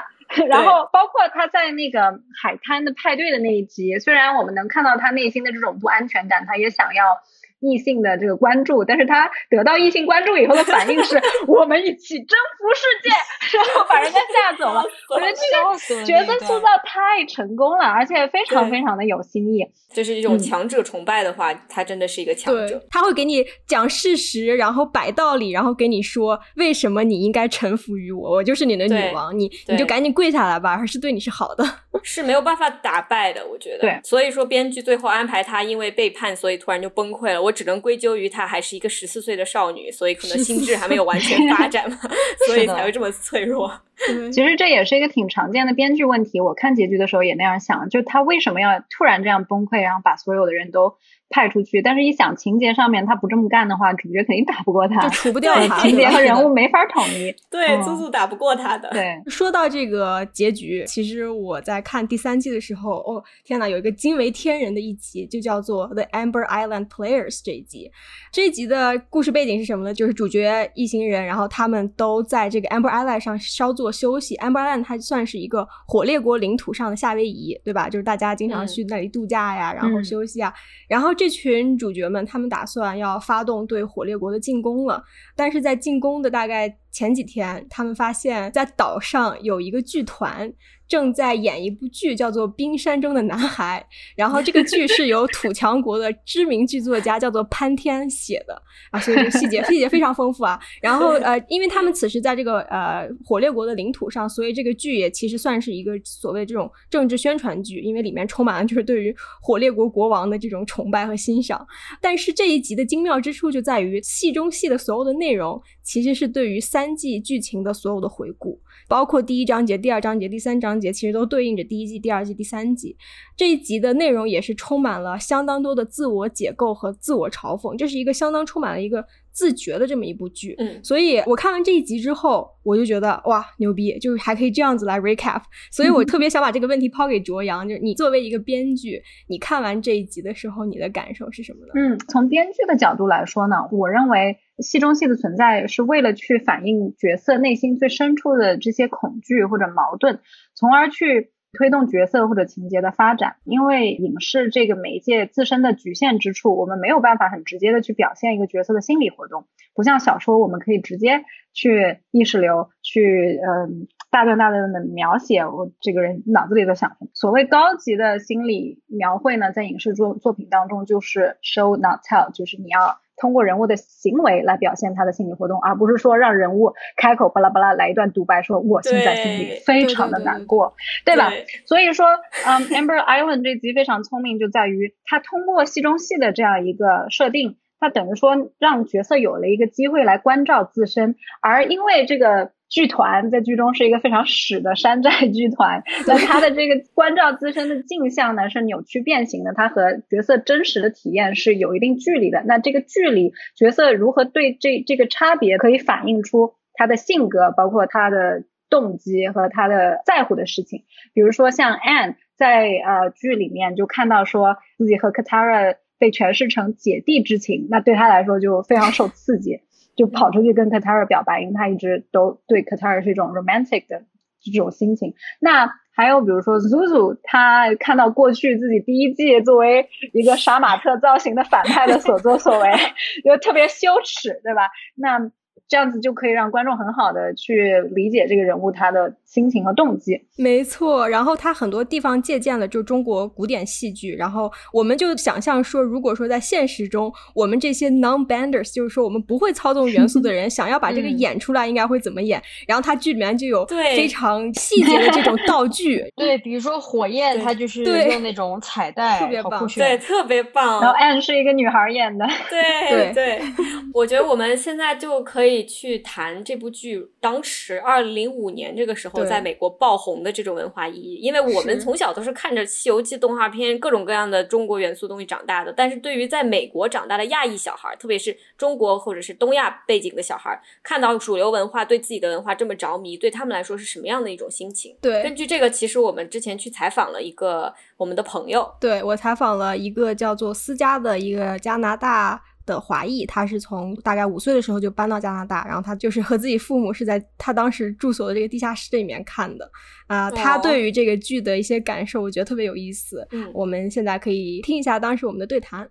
然后，包括他在那个海滩的派对的那一集，虽然我们能看到他内心的这种不安全感，他也想要。异性的这个关注，但是他得到异性关注以后的反应是 我们一起征服世界，然后把人家吓走了。我觉得这个角色塑造太成功了，而且非常非常的有新意。就是一种强者崇拜的话，他真的是一个强者。他会给你讲事实，然后摆道理，然后给你说为什么你应该臣服于我，我就是你的女王，你你就赶紧跪下来吧，还是对你是好的，是没有办法打败的。我觉得，对，所以说编剧最后安排他因为背叛，所以突然就崩溃了。我只能归咎于她还是一个十四岁的少女，所以可能心智还没有完全发展嘛，所以才会这么脆弱。其实这也是一个挺常见的编剧问题。我看结局的时候也那样想，就她为什么要突然这样崩溃，然后把所有的人都派出去？但是一想情节上面他不这么干的话，主角肯定打不过他，就除不掉他。情节和人物没法统一。对，祖祖打不过他的。对，说到这个结局，其实我在看第三季的时候，哦天哪，有一个惊为天人的一集，就叫做《The Amber Island Players》这一集。这一集的故事背景是什么呢？就是主角一行人，然后他们都在这个 Amber Island 上稍作休息。Amber Island 它算是一个火烈国领土上的夏威夷，对吧？就是大家经常去那里度假呀，然后休息啊。然后这群主角们，他们打算要发动对火烈国的进攻了。但是在进攻的大概前几天，他们发现，在岛上有一个剧团。正在演一部剧，叫做《冰山中的男孩》，然后这个剧是由土强国的知名剧作家叫做潘天写的啊，所以这个细节细节非常丰富啊。然后呃，因为他们此时在这个呃火烈国的领土上，所以这个剧也其实算是一个所谓这种政治宣传剧，因为里面充满了就是对于火烈国国王的这种崇拜和欣赏。但是这一集的精妙之处就在于戏中戏的所有的内容，其实是对于三季剧情的所有的回顾。包括第一章节、第二章节、第三章节，其实都对应着第一季、第二季、第三季。这一集的内容也是充满了相当多的自我解构和自我嘲讽，这是一个相当充满了一个自觉的这么一部剧。嗯，所以我看完这一集之后，我就觉得哇，牛逼，就是还可以这样子来 recap。所以我 特别想把这个问题抛给卓阳，就是你作为一个编剧，你看完这一集的时候，你的感受是什么呢？嗯，从编剧的角度来说呢，我认为。戏中戏的存在是为了去反映角色内心最深处的这些恐惧或者矛盾，从而去推动角色或者情节的发展。因为影视这个媒介自身的局限之处，我们没有办法很直接的去表现一个角色的心理活动，不像小说，我们可以直接去意识流，去嗯大段大段的描写我这个人脑子里在想什么。所谓高级的心理描绘呢，在影视作作品当中就是 show not tell，就是你要。通过人物的行为来表现他的心理活动，而不是说让人物开口巴拉巴拉来一段独白，说我现在心里非常的难过，对吧？所以说，嗯，Amber Island 这集非常聪明，就在于他通过戏中戏的这样一个设定，他等于说让角色有了一个机会来关照自身，而因为这个。剧团在剧中是一个非常屎的山寨剧团，那他的这个关照自身的镜像呢是扭曲变形的，他和角色真实的体验是有一定距离的。那这个距离，角色如何对这这个差别可以反映出他的性格，包括他的动机和他的在乎的事情。比如说像 Anne 在呃剧里面就看到说自己和 Katara 被诠释成姐弟之情，那对他来说就非常受刺激。就跑出去跟 Katara 表白，因为他一直都对 Katara 是一种 romantic 的这种心情。那还有比如说 Zuzu，他看到过去自己第一季作为一个杀马特造型的反派的所作所为，就特别羞耻，对吧？那。这样子就可以让观众很好的去理解这个人物他的心情和动机。没错，然后他很多地方借鉴了就中国古典戏剧，然后我们就想象说，如果说在现实中，我们这些 non-benders，就是说我们不会操纵元素的人，想要把这个演出来，应该会怎么演？然后他剧里面就有非常细节的这种道具。对，比如说火焰，它就是用那种彩带，特别棒，对，特别棒。然后 Anne 是一个女孩演的。对对，我觉得我们现在就可以。去谈这部剧当时二零零五年这个时候在美国爆红的这种文化意义，因为我们从小都是看着《西游记》动画片各种各样的中国元素东西长大的，但是对于在美国长大的亚裔小孩，特别是中国或者是东亚背景的小孩，看到主流文化对自己的文化这么着迷，对他们来说是什么样的一种心情？对，根据这个，其实我们之前去采访了一个我们的朋友，对我采访了一个叫做思佳的一个加拿大。的华裔，他是从大概五岁的时候就搬到加拿大，然后他就是和自己父母是在他当时住所的这个地下室里面看的啊。他对于这个剧的一些感受，我觉得特别有意思。嗯，我们现在可以听一下当时我们的对谈。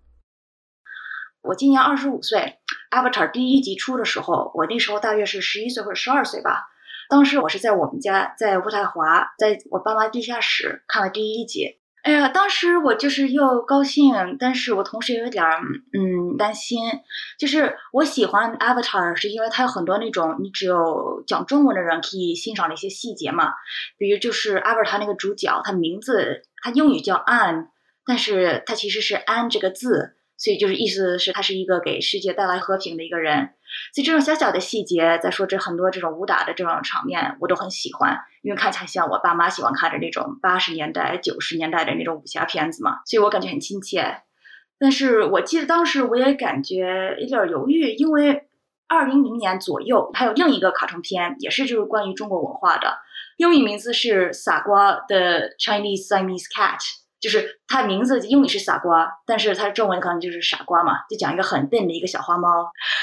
我今年二十五岁，Avatar 第一集出的时候，我那时候大约是十一岁或者十二岁吧。当时我是在我们家，在渥太华，在我爸妈地下室看了第一集。哎呀，当时我就是又高兴，但是我同时也有点儿嗯担心。就是我喜欢 Avatar，是因为它有很多那种你只有讲中文的人可以欣赏的一些细节嘛。比如就是 Avatar 那个主角，他名字他英语叫 Ann，但是他其实是 An 这个字，所以就是意思是他是一个给世界带来和平的一个人。所以这种小小的细节，再说这很多这种武打的这种场面，我都很喜欢，因为看起来像我爸妈喜欢看的那种八十年代、九十年代的那种武侠片子嘛，所以我感觉很亲切。但是我记得当时我也感觉有点犹豫，因为二零零年左右还有另一个卡通片，也是就是关于中国文化的，英语名字是《傻瓜的 Chinese Siamese Cat》。就是它名字英语是傻瓜，但是它中文可能就是傻瓜嘛，就讲一个很笨的一个小花猫。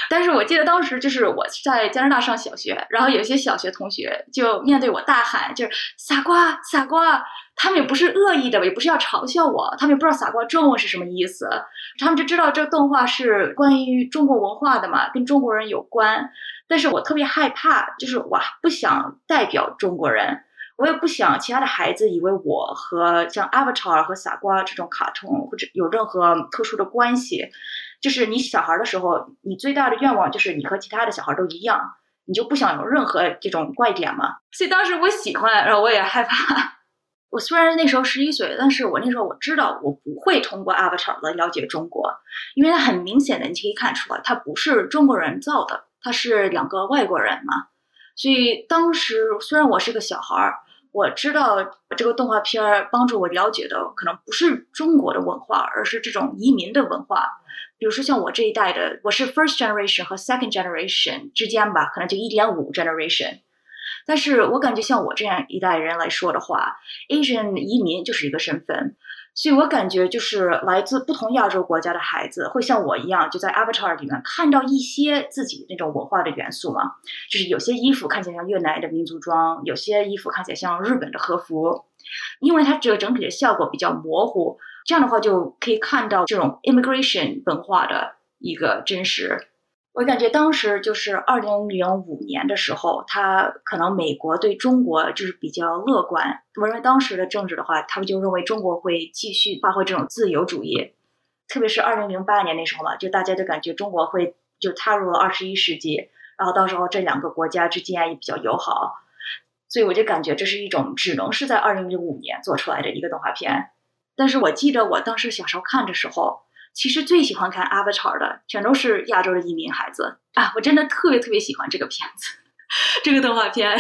但是我记得当时就是我在加拿大上小学，然后有些小学同学就面对我大喊，就是傻瓜傻瓜，他们也不是恶意的，也不是要嘲笑我，他们也不知道傻瓜中文是什么意思，他们就知道这个动画是关于中国文化的嘛，跟中国人有关。但是我特别害怕，就是我不想代表中国人。我也不想其他的孩子以为我和像 Avatar 和傻瓜这种卡通或者有任何特殊的关系。就是你小孩的时候，你最大的愿望就是你和其他的小孩都一样，你就不想有任何这种怪点嘛。所以当时我喜欢，然后我也害怕。我虽然那时候十一岁，但是我那时候我知道我不会通过 Avatar 来了解中国，因为它很明显的你可以看出来，它不是中国人造的，它是两个外国人嘛。所以当时虽然我是个小孩儿，我知道这个动画片儿帮助我了解的可能不是中国的文化，而是这种移民的文化。比如说像我这一代的，我是 first generation 和 second generation 之间吧，可能就一点五 generation。但是我感觉像我这样一代人来说的话，Asian 移民就是一个身份。所以我感觉，就是来自不同亚洲国家的孩子，会像我一样，就在 Avatar 里面看到一些自己那种文化的元素嘛。就是有些衣服看起来像越南的民族装，有些衣服看起来像日本的和服，因为它这个整体的效果比较模糊，这样的话就可以看到这种 immigration 文化的一个真实。我感觉当时就是二零零五年的时候，他可能美国对中国就是比较乐观。我认为当时的政治的话，他们就认为中国会继续发挥这种自由主义，特别是二零零八年那时候嘛，就大家就感觉中国会就踏入了二十一世纪，然后到时候这两个国家之间也比较友好，所以我就感觉这是一种只能是在二零零五年做出来的一个动画片。但是我记得我当时小时候看的时候。其实最喜欢看 Avatar 的，全都是亚洲的移民孩子啊！我真的特别特别喜欢这个片子，这个动画片。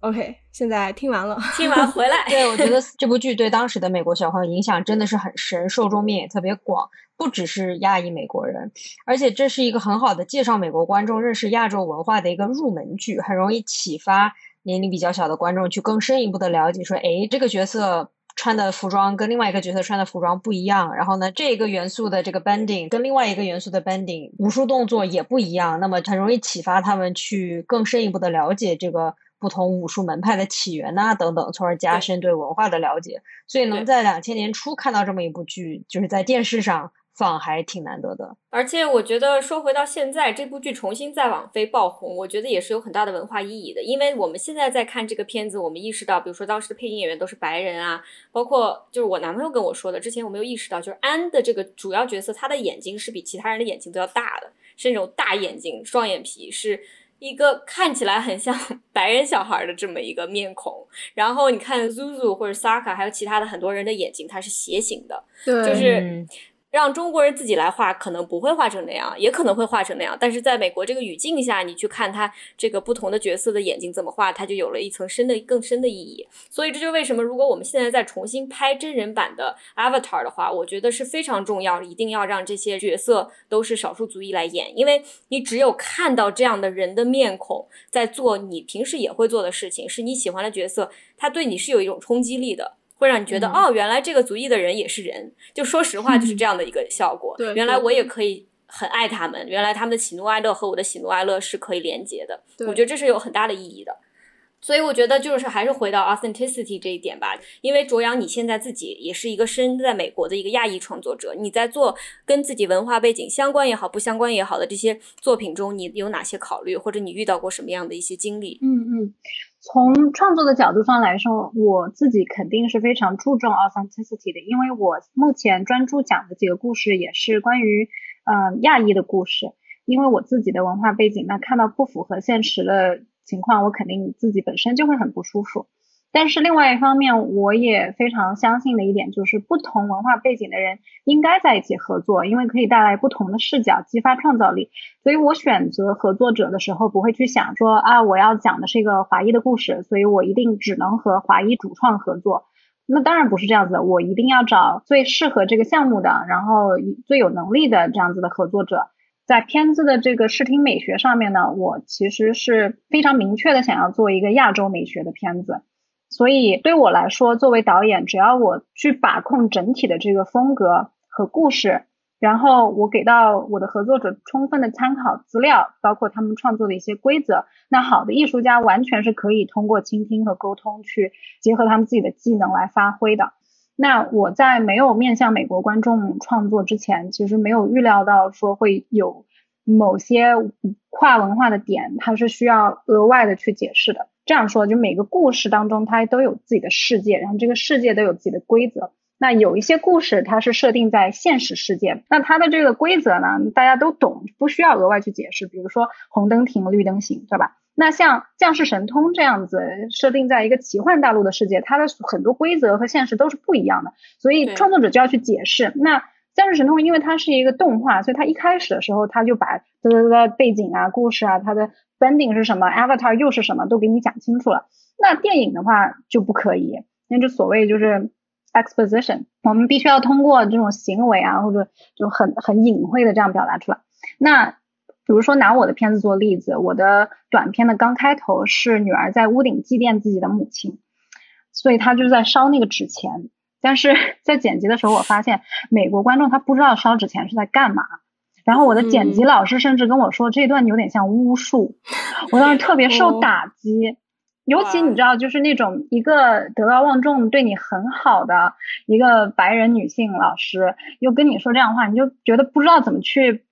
OK，现在听完了，听完回来。对，我觉得这部剧对当时的美国小朋友影响真的是很深，受众面也特别广，不只是亚裔美国人，而且这是一个很好的介绍美国观众认识亚洲文化的一个入门剧，很容易启发年龄比较小的观众去更深一步的了解，说，哎，这个角色。穿的服装跟另外一个角色穿的服装不一样，然后呢，这个元素的这个 bending 跟另外一个元素的 bending 武术动作也不一样，那么很容易启发他们去更深一步的了解这个不同武术门派的起源呐等等，从而加深对文化的了解。所以能在两千年初看到这么一部剧，就是在电视上。放还挺难得的，而且我觉得说回到现在，这部剧重新在网飞爆红，我觉得也是有很大的文化意义的。因为我们现在在看这个片子，我们意识到，比如说当时的配音演员都是白人啊，包括就是我男朋友跟我说的，之前我没有意识到，就是安的这个主要角色，他的眼睛是比其他人的眼睛都要大的，是那种大眼睛、双眼皮，是一个看起来很像 白人小孩的这么一个面孔。然后你看 Zuzu 或者 Saka，还有其他的很多人的眼睛，它是斜形的，对，就是。让中国人自己来画，可能不会画成那样，也可能会画成那样。但是在美国这个语境下，你去看他这个不同的角色的眼睛怎么画，它就有了一层深的、更深的意义。所以这就为什么，如果我们现在再重新拍真人版的 Avatar 的话，我觉得是非常重要，一定要让这些角色都是少数族裔来演，因为你只有看到这样的人的面孔在做你平时也会做的事情，是你喜欢的角色，他对你是有一种冲击力的。会让你觉得哦，原来这个族裔的人也是人。就说实话，就是这样的一个效果。对，原来我也可以很爱他们。原来他们的喜怒哀乐和我的喜怒哀乐是可以连接的。我觉得这是有很大的意义的。所以我觉得就是还是回到 authenticity 这一点吧。因为卓阳，你现在自己也是一个身在美国的一个亚裔创作者，你在做跟自己文化背景相关也好，不相关也好的这些作品中，你有哪些考虑，或者你遇到过什么样的一些经历？嗯嗯。从创作的角度上来说，我自己肯定是非常注重 authenticity 的，因为我目前专注讲的几个故事也是关于呃亚裔的故事。因为我自己的文化背景，那看到不符合现实的情况，我肯定自己本身就会很不舒服。但是另外一方面，我也非常相信的一点就是，不同文化背景的人应该在一起合作，因为可以带来不同的视角，激发创造力。所以我选择合作者的时候，不会去想说啊，我要讲的是一个华裔的故事，所以我一定只能和华裔主创合作。那当然不是这样子的，我一定要找最适合这个项目的，然后最有能力的这样子的合作者。在片子的这个视听美学上面呢，我其实是非常明确的想要做一个亚洲美学的片子。所以对我来说，作为导演，只要我去把控整体的这个风格和故事，然后我给到我的合作者充分的参考资料，包括他们创作的一些规则，那好的艺术家完全是可以通过倾听和沟通去结合他们自己的技能来发挥的。那我在没有面向美国观众创作之前，其实没有预料到说会有某些跨文化的点，它是需要额外的去解释的。这样说，就每个故事当中，它都有自己的世界，然后这个世界都有自己的规则。那有一些故事，它是设定在现实世界，那它的这个规则呢，大家都懂，不需要额外去解释。比如说红灯停，绿灯行，对吧？那像降世神通这样子设定在一个奇幻大陆的世界，它的很多规则和现实都是不一样的，所以创作者就要去解释。那降世神通，因为它是一个动画，所以它一开始的时候，它就把它的背景啊、故事啊、它的 Spending 是什么，avatar 又是什么，都给你讲清楚了。那电影的话就不可以，那就所谓就是 exposition，我们必须要通过这种行为啊，或者就很很隐晦的这样表达出来。那比如说拿我的片子做例子，我的短片的刚开头是女儿在屋顶祭奠自己的母亲，所以她就在烧那个纸钱。但是 在剪辑的时候，我发现美国观众他不知道烧纸钱是在干嘛。然后我的剪辑老师甚至跟我说这段有点像巫术，我当时特别受打击。尤其你知道，就是那种一个德高望重、对你很好的一个白人女性老师，又跟你说这样的话，你就觉得不知道怎么去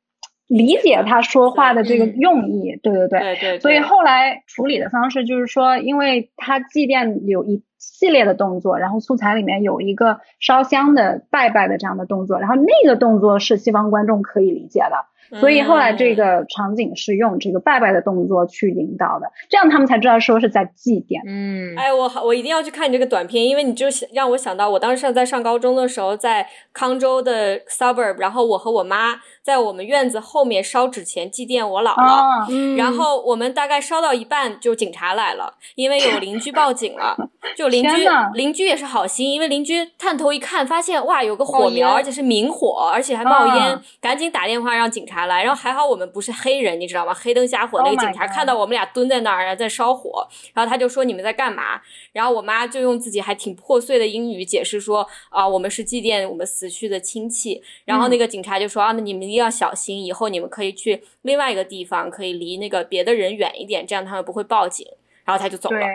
理解他说话的这个用意。对对对对。所以后来处理的方式就是说，因为他祭奠有一系列的动作，然后素材里面有一个烧香的拜拜的这样的动作，然后那个动作是西方观众可以理解的。所以后来这个场景是用这个拜拜的动作去引导的，这样他们才知道说是在祭奠。嗯，哎，我我一定要去看你这个短片，因为你就让我想到我当时在上高中的时候，在康州的 suburb，然后我和我妈在我们院子后面烧纸钱祭奠我姥姥，然后我们大概烧到一半就警察来了，因为有邻居报警了，就邻居邻居也是好心，因为邻居探头一看，发现哇有个火苗，而且是明火，而且还冒烟，赶紧打电话让警察。来，然后还好我们不是黑人，你知道吗？黑灯瞎火，那个警察看到我们俩蹲在那儿在烧火，然后他就说你们在干嘛？然后我妈就用自己还挺破碎的英语解释说啊，我们是祭奠我们死去的亲戚。然后那个警察就说啊，那你们一定要小心，以后你们可以去另外一个地方，可以离那个别的人远一点，这样他们不会报警。然后他就走了。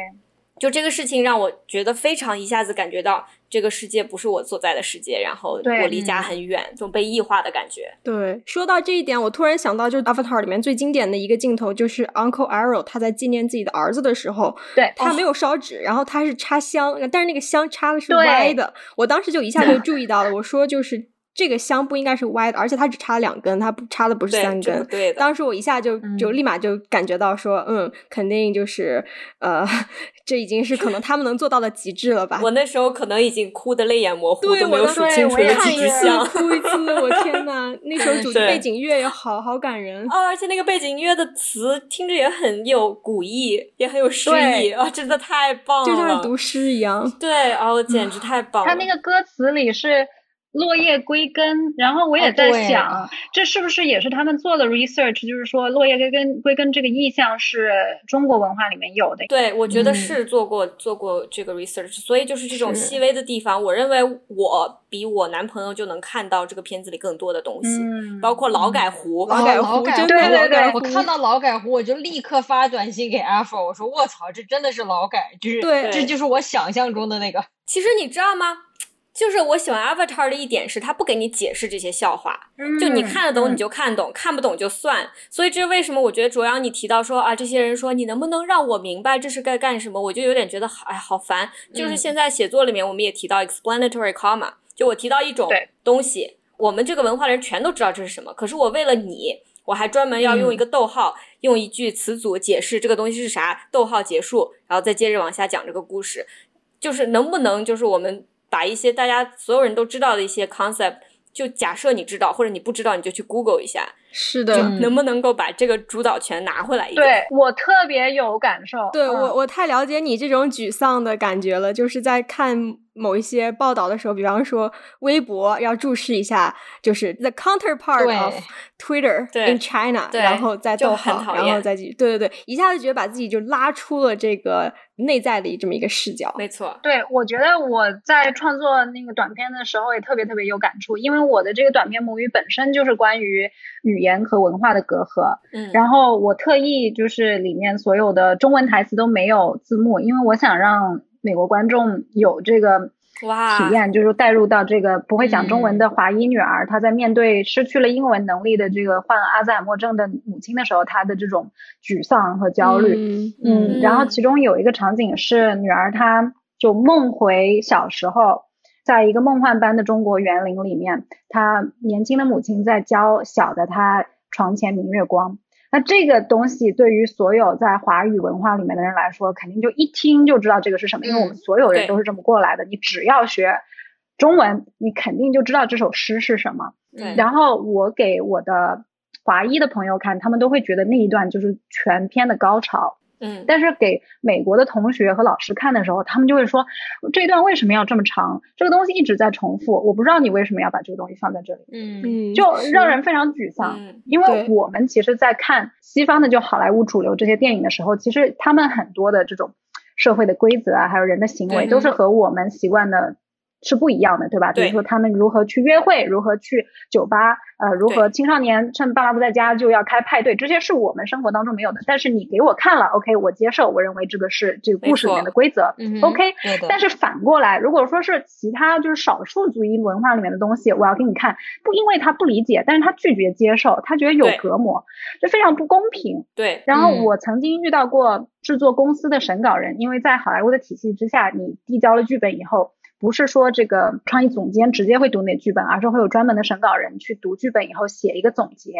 就这个事情让我觉得非常一下子感觉到这个世界不是我所在的世界，然后我离家很远，就被异化的感觉。对，说到这一点，我突然想到，就是《Avatar》里面最经典的一个镜头，就是 Uncle Arrow 他在纪念自己的儿子的时候，对他没有烧纸，然后他是插香，但是那个香插的是歪的。我当时就一下就注意到了，我说就是。这个香不应该是歪的，而且它只插了两根，它不插的不是三根。对，当时我一下就就立马就感觉到说，嗯，肯定就是呃，这已经是可能他们能做到的极致了吧。我那时候可能已经哭的泪眼模糊，都没有数清楚的几支香。哭一次，我天呐，那时候主题背景乐也好好感人哦，而且那个背景音乐的词听着也很有古意，也很有诗意啊，真的太棒了，就像是读诗一样。对，哦，简直太棒了。他那个歌词里是。落叶归根，然后我也在想，这是不是也是他们做的 research？就是说，落叶归根归根这个意象是中国文化里面有的。对，我觉得是做过做过这个 research，所以就是这种细微的地方，我认为我比我男朋友就能看到这个片子里更多的东西，包括劳改湖，劳改湖，对对对，我看到劳改湖，我就立刻发短信给 Apple，我说卧槽，这真的是劳改，就是这就是我想象中的那个。其实你知道吗？就是我喜欢 Avatar 的一点是，他不给你解释这些笑话，就你看得懂你就看懂，看不懂就算。所以这是为什么？我觉得卓阳你提到说啊，这些人说你能不能让我明白这是该干什么，我就有点觉得哎好烦。就是现在写作里面我们也提到 explanatory comma，就我提到一种东西，我们这个文化的人全都知道这是什么，可是我为了你，我还专门要用一个逗号，用一句词组解释这个东西是啥，逗号结束，然后再接着往下讲这个故事。就是能不能就是我们把一些大家所有人都知道的一些 concept，就假设你知道或者你不知道，你就去 Google 一下，是的，能不能够把这个主导权拿回来一点？对我特别有感受。对嗯我我太了解你这种沮丧的感觉了，就是在看某一些报道的时候，比方说微博要注视一下，就是 the counterpart of Twitter in China，对然后再就逗号，然后再继续，对对对，一下子觉得把自己就拉出了这个内在的这么一个视角。没错，对，我觉得我在创作那个短片的时候也特别特别有感触，因为我的这个短片母语本身就是关于语言和文化的隔阂，嗯，然后我特意就是里面所有的中文台词都没有字幕，因为我想让美国观众有这个哇体验，就是带入到这个不会讲中文的华裔女儿，她在面对失去了英文能力的这个患阿兹海默症的母亲的时候，她的这种沮丧和焦虑。嗯嗯，然后其中有一个场景是女儿她就梦回小时候，在一个梦幻般的中国园林里面，他年轻的母亲在教小的他床前明月光。那这个东西对于所有在华语文化里面的人来说，肯定就一听就知道这个是什么，因为我们所有人都是这么过来的。你只要学中文，你肯定就知道这首诗是什么。然后我给我的华裔的朋友看，他们都会觉得那一段就是全篇的高潮。嗯，但是给美国的同学和老师看的时候，他们就会说这一段为什么要这么长？这个东西一直在重复，我不知道你为什么要把这个东西放在这里，嗯嗯，就让人非常沮丧。嗯因为我们其实，在看西方的就好莱坞主流这些电影的时候，其实他们很多的这种社会的规则啊，还有人的行为，都是和我们习惯的是不一样的，对吧？比如说他们如何去约会，如何去酒吧，呃，如何青少年趁爸妈不在家就要开派对，这些是我们生活当中没有的。但是你给我看了，OK，我接受，我认为这个是这个故事里面的规则，OK。但是反过来，如果说是其他就是少数族裔文化里面的东西，我要给你看，不因为他不理解，但是他拒绝接受，他觉得有隔膜，就非常不公平。对，然后嗯我曾经遇到过制作公司的审稿人，因为在好莱坞的体系之下，你递交了剧本以后，不是说这个创意总监直接会读你的剧本，而是会有专门的审稿人去读剧本以后写一个总结。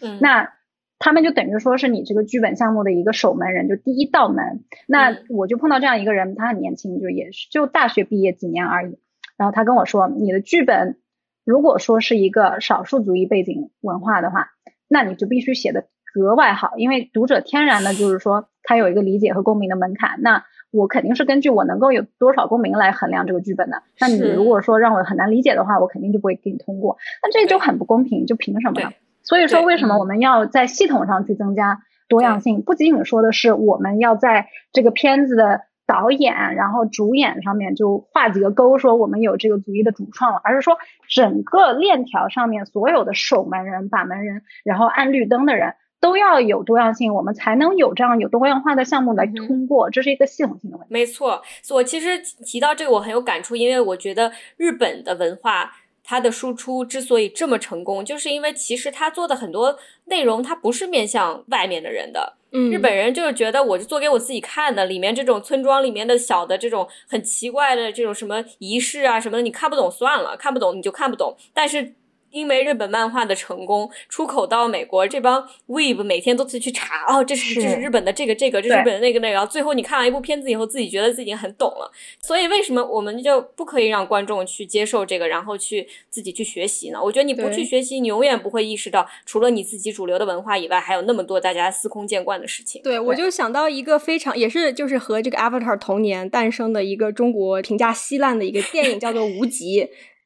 嗯，那他们就等于说是你这个剧本项目的一个守门人，就第一道门。那嗯我就碰到这样一个人，他很年轻，就也是就大学毕业几年而已。然后他跟我说，你的剧本如果说是一个少数族裔背景文化的话，那你就必须写的格外好，因为读者天然的就是说他有一个理解和共鸣的门槛。那我肯定是根据我能够有多少共鸣来衡量这个剧本的。那你如果说让我很难理解的话，我肯定就不会给你通过。那这就很不公平，就凭什么呢？所以说，为什么嗯我们要在系统上去增加多样性？不仅仅说的是我们要在这个片子的导演，然后主演上面就画几个勾，说我们有这个族裔的主创了，而是说整个链条上面所有的守门人、把门人，然后按绿灯的人。都要有多样性，我们才能有这样有多样化的项目来通过，这是一个系统性的问题。没错，我其实提到这个我很有感触，因为我觉得日本的文化它的输出之所以这么成功，就是因为其实他做的很多内容它不是面向外面的人的，嗯，日本人就是觉得我是做给我自己看的，里面这种村庄里面的小的这种很奇怪的这种什么仪式啊什么的，你看不懂算了，看不懂你就看不懂。但是因为日本漫画的成功，出口到美国，这帮 weeb 每天都去去查，哦，这是这是是日本的这个这个，这是日本的那个那个，然后最后你看完一部片子以后，自己觉得自己已经很懂了。所以为什么我们就不可以让观众去接受这个，然后去自己去学习呢？我觉得你不去学习，你永远不会意识到，除了你自己主流的文化以外，还有那么多大家司空见惯的事情。对，我就想到一个非常也是就是和这个 Avatar 同年诞生的一个中国评价稀烂的一个电影，叫做《无极》。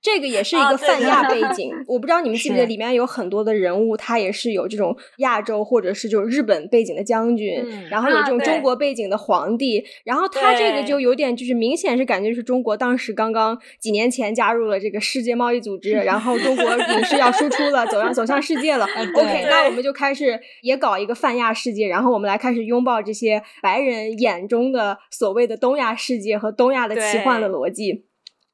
这个也是一个泛亚背 景，我不知道你们记不记得，里面有很多的人物，他也是有这种亚洲或者是就是日本背景的将军，嗯然后有这种中国背景的皇帝，然后他这个就有点就是明显是感觉是中国当时刚刚几年前加入了这个世界贸易组织，然后中国 影视要输出了，走向走向世界了。OK，那我们就开始也搞一个泛亚世界，然后我们来开始拥抱这些白人眼中的所谓的东亚世界和东亚的奇幻的逻辑。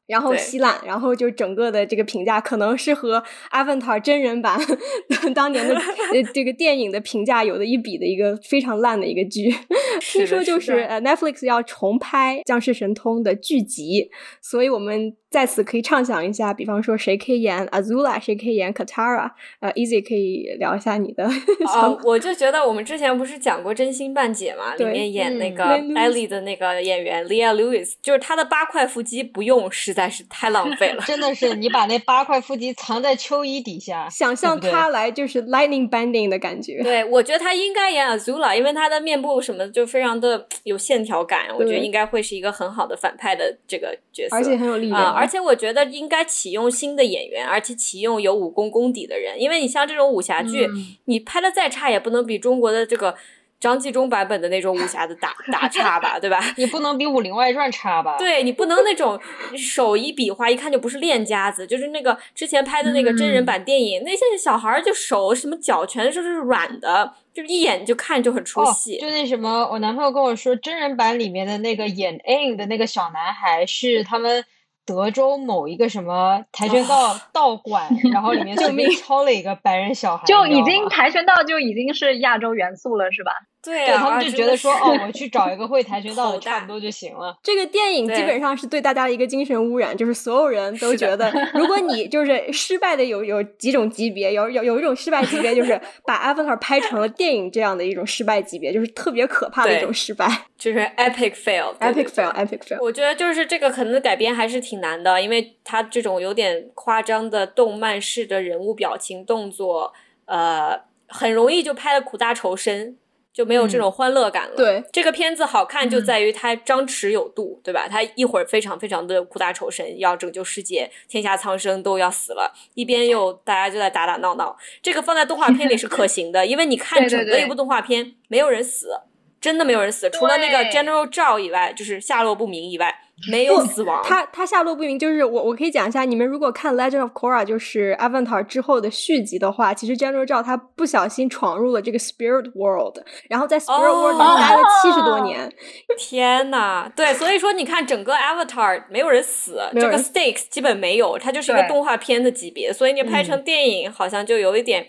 然后稀烂，然后就整个的这个评价可能是和《Avatar》真人版 当年的呃这个电影的评价有的一比的一个非常烂的一个剧。听说就是呃 Netflix 要重拍《降世神通》的剧集，所以我们在此可以畅想一下，比方说谁可以演 Azula，谁可以演 Katara，呃，Easy 可以聊一下你的。啊，我就觉得我们之前不是讲过《真心半解》嘛，里面演那个艾莉的那个演员 Leah Lewis，就是她的八块腹肌不用，实在是太浪费了。真的是，你把那八块腹肌藏在秋衣底下，想象她来就是 Lightning Bending 的感觉。对，我觉得她应该演 Azula，因为她的面部什么就非常的有线条感，我觉得应该会是一个很好的反派的这个角色，而且很有力量。而且我觉得应该启用新的演员，而且启用有武功功底的人，因为你像这种武侠剧，你拍的再差也不能比中国的这个张纪中版本的那种武侠的打 打差吧，对吧？你不能比《武林外传》差吧？对你不能那种手一比划，一看就不是练家子，就是那个之前拍的那个真人版电影，那些小孩就手什么脚全都是软的，就一眼就看就很出戏。就那什么，我男朋友跟我说，真人版里面的那个演 In 的那个小男孩是他们。德州某一个什么跆拳道道馆，然后里面就抄了一个白人小孩，就已经跆拳道就已经是亚洲元素了，是吧？对他们就觉得说，哦，我去找一个会跆拳道的差不多就行了。这个电影基本上是对大家的一个精神污染，就是所有人都觉得，如果你就是失败的有有几种级别，有有有一种失败级别就是 把 Avatar 拍成了电影这样的一种失败级别，就是特别可怕的一种失败，就是 epic fail，epic fail，epic fail。我觉得就是这个可能改编还是挺难的，因为它这种有点夸张的动漫式的人物表情动作，呃，很容易就拍的苦大仇深。就没有这种欢乐感了。对，这个片子好看就在于它张弛有度，对吧？它一会儿非常非常的苦大仇深，要拯救世界，天下苍生都要死了，一边又大家就在打打闹闹。这个放在动画片里是可行的，因为你看整个一部动画片，没有人死，真的没有人死，除了那个 General Zhao 以外，就是下落不明以外。没有死亡，他他下落不明。就是我我可以讲一下，你们如果看《Legend of Korra》就是《Avatar》之后的续集的话，其实 General Zhao 他不小心闯入了这个 Spirit World，然后在 Spirit World 里待了七十多年。天呐，对，所以说你看整个 Avatar 没有人死，这个 stakes 基本没有，它就是一个动画片的级别，所以你拍成电影好像就有一点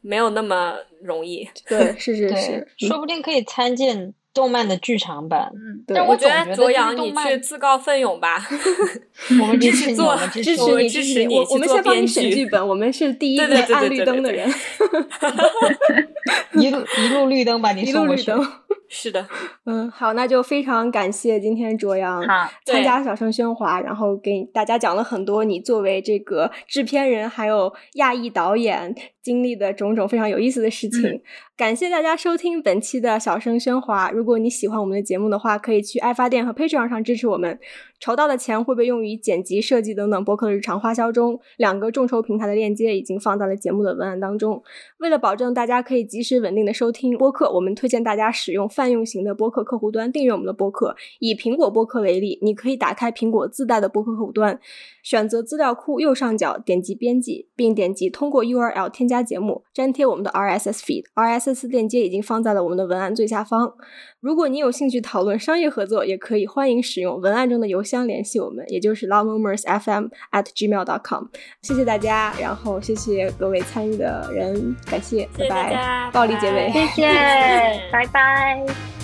没有那么容易。对，是是 是，说不定可以参见。动漫的剧场版，但我觉得卓阳，你去自告奋勇吧，我们支持你，我们支持你，支持你。我们先帮你选剧本，我们是第一个按绿灯的人，一路一路绿灯把你送过去。是的，嗯，好，那就非常感谢今天卓阳参加小声喧哗，然后给大家讲了很多你作为这个制片人还有亚裔导演经历的种种非常有意思的事情。感谢大家收听本期的小声喧哗。如果你喜欢我们的节目的话，可以去爱发电和 Patreon 上支持我们。筹到的钱会被用于剪辑、设计等等播客的日常花销中。两个众筹平台的链接已经放在了节目的文案当中。为了保证大家可以及时稳定的收听播客，我们推荐大家使用泛用型的播客客户端订阅我们的播客。以苹果播客为例，你可以打开苹果自带的播客客户端，选择资料库右上角点击编辑，并点击通过 URL 添加节目，粘贴我们的 RSS feed。RSS 链接已经放在了我们的文案最下方。如果你有兴趣讨论商业合作，也可以欢迎使用文案中的邮箱联系我们，也就是 longmomersfm at gmail.com。谢谢大家，然后谢谢各位参与的人，感谢，拜拜，暴力结尾，谢谢，拜拜。